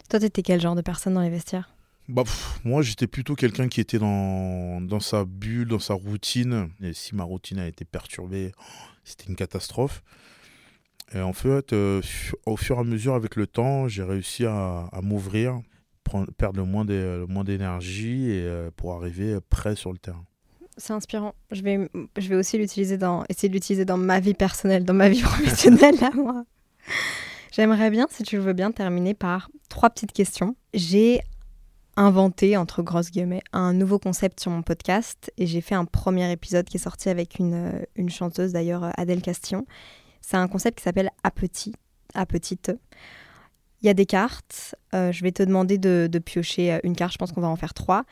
Toi, t'étais quel genre de personne dans les vestiaires? Bah, moi, j'étais plutôt quelqu'un qui était dans, dans sa bulle, dans sa routine. Et si ma routine a été perturbée, c'était une catastrophe. Et en fait, euh, au fur et à mesure, avec le temps, j'ai réussi à, m'ouvrir, perdre le moins d'énergie et euh, pour arriver prêt sur le terrain. C'est inspirant. Je vais, je vais aussi l'utiliser dans, essayer de l'utiliser dans ma vie personnelle, dans ma vie <laughs> professionnelle à moi. J'aimerais bien, si tu veux bien, terminer par trois petites questions. J'ai inventé, entre grosses guillemets, un nouveau concept sur mon podcast et j'ai fait un premier épisode qui est sorti avec une, une chanteuse, d'ailleurs Adèle Castillon, c'est un concept qui s'appelle à petit, à petite. Il y a des cartes. Euh, je vais te demander de, piocher euh, une carte. Je pense qu'on va en faire trois.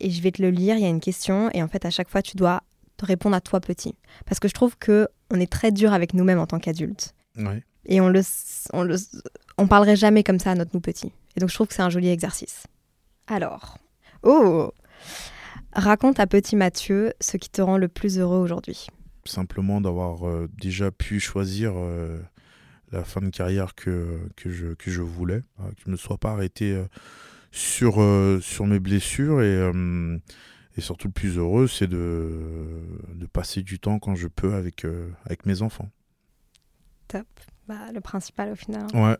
Et je vais te le lire. Il y a une question. Et en fait, à chaque fois, tu dois te répondre à toi petit. Parce que je trouve que on est très dur avec nous-mêmes en tant qu'adultes. Et on le, on le, on parlerait jamais comme ça à notre nous petit. Et donc, je trouve que c'est un joli exercice. Alors, oh, raconte à petit Mathieu ce qui te rend le plus heureux aujourd'hui simplement d'avoir euh, déjà pu choisir euh, la fin de carrière que, que, je, que je voulais, hein, que je ne me sois pas arrêté euh, sur, sur mes blessures et, et surtout le plus heureux, c'est de, de passer du temps quand je peux avec, avec mes enfants. Top. Bah, le principal au final. Ouais.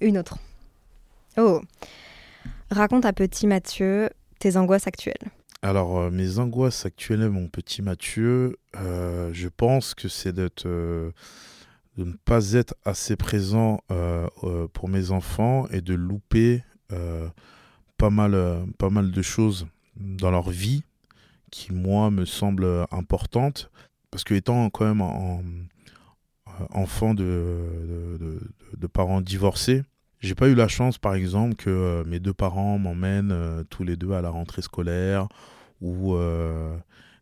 Une autre. Oh. Raconte à petit Mathieu tes angoisses actuelles. Alors, euh, mes angoisses actuelles, mon petit Mathieu, euh, je pense que c'est euh, de ne pas être assez présent pour mes enfants et de louper pas, mal, pas mal de choses dans leur vie qui, moi, me semblent importantes. Parce que étant quand même enfant de, parents divorcés, j'ai pas eu la chance, par exemple, que mes deux parents m'emmènent tous les deux à la rentrée scolaire ou euh,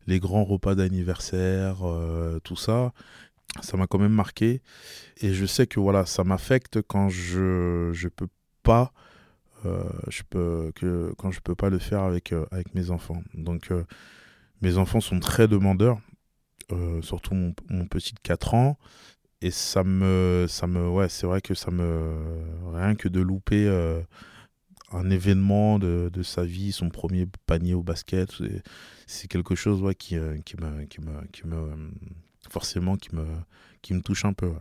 les grands repas d'anniversaire, tout ça, ça m'a quand même marqué. Et je sais que voilà, ça m'affecte quand je je peux pas je peux que quand je peux pas le faire avec avec mes enfants. Donc mes enfants sont très demandeurs, surtout mon, mon, petit de 4 ans et ça me ça me ouais c'est vrai que ça me rien que de louper euh, un événement de, de, sa vie son premier panier au basket c'est quelque chose ouais, qui, euh, qui me qui me qui me forcément qui me qui me touche un peu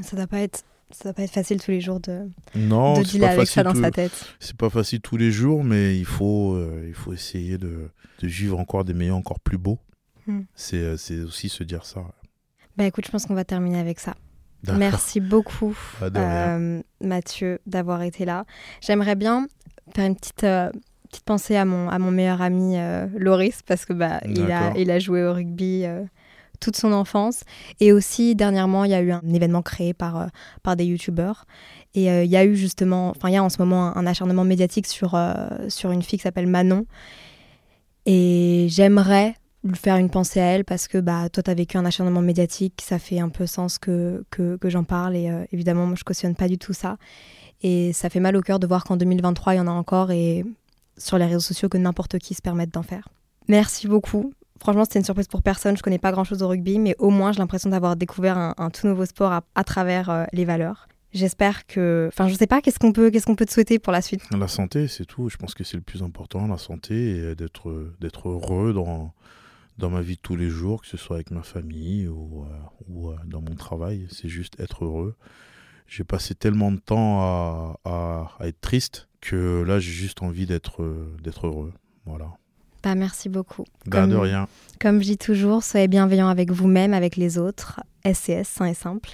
ça doit pas être ça doit pas être facile tous les jours de non de dealer avec ça dans sa tête. c'est pas facile tous les jours mais il faut euh, il faut essayer de, de, vivre encore des meilleurs encore plus beaux. Hmm. c'est c'est aussi se dire ça bah écoute, je pense qu'on va terminer avec ça. Merci beaucoup, euh, Mathieu, d'avoir été là. J'aimerais bien faire une petite, euh, petite pensée à mon, à mon meilleur ami euh, Loris, parce que bah, il, a, il a joué au rugby toute son enfance. Et aussi, dernièrement, il y a eu un événement créé par, par des youtubeurs. Et il y a eu justement, enfin, il y a en ce moment un, acharnement médiatique sur, sur une fille qui s'appelle Manon. Et j'aimerais faire une pensée à elle parce que bah, toi, tu as vécu un acharnement médiatique, ça fait un peu sens que, que, j'en parle et euh, évidemment, moi, je cautionne pas du tout ça. Et ça fait mal au cœur de voir qu'en 2023, il y en a encore et sur les réseaux sociaux que n'importe qui se permette d'en faire. Merci beaucoup. Franchement, c'était une surprise pour personne. Je connais pas grand chose au rugby, mais au moins, j'ai l'impression d'avoir découvert un, tout nouveau sport à, travers euh, les valeurs. J'espère que. Enfin, je sais pas, qu'est-ce qu'on peut, qu'est-ce peut te souhaiter pour la suite? La santé, c'est tout. Je pense que c'est le plus important, la santé, et d'être, d'être heureux dans, dans ma vie de tous les jours, que ce soit avec ma famille ou, euh, ou euh, dans mon travail. C'est juste être heureux. J'ai passé tellement de temps à, à, être triste que là, j'ai juste envie d'être euh, d'être heureux. Voilà. Bah, merci beaucoup. Bah, comme, de rien. Comme je dis toujours, soyez bienveillant avec vous-même, avec les autres. SCS, sain et simple.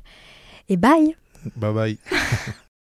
Et bye Bye bye <laughs>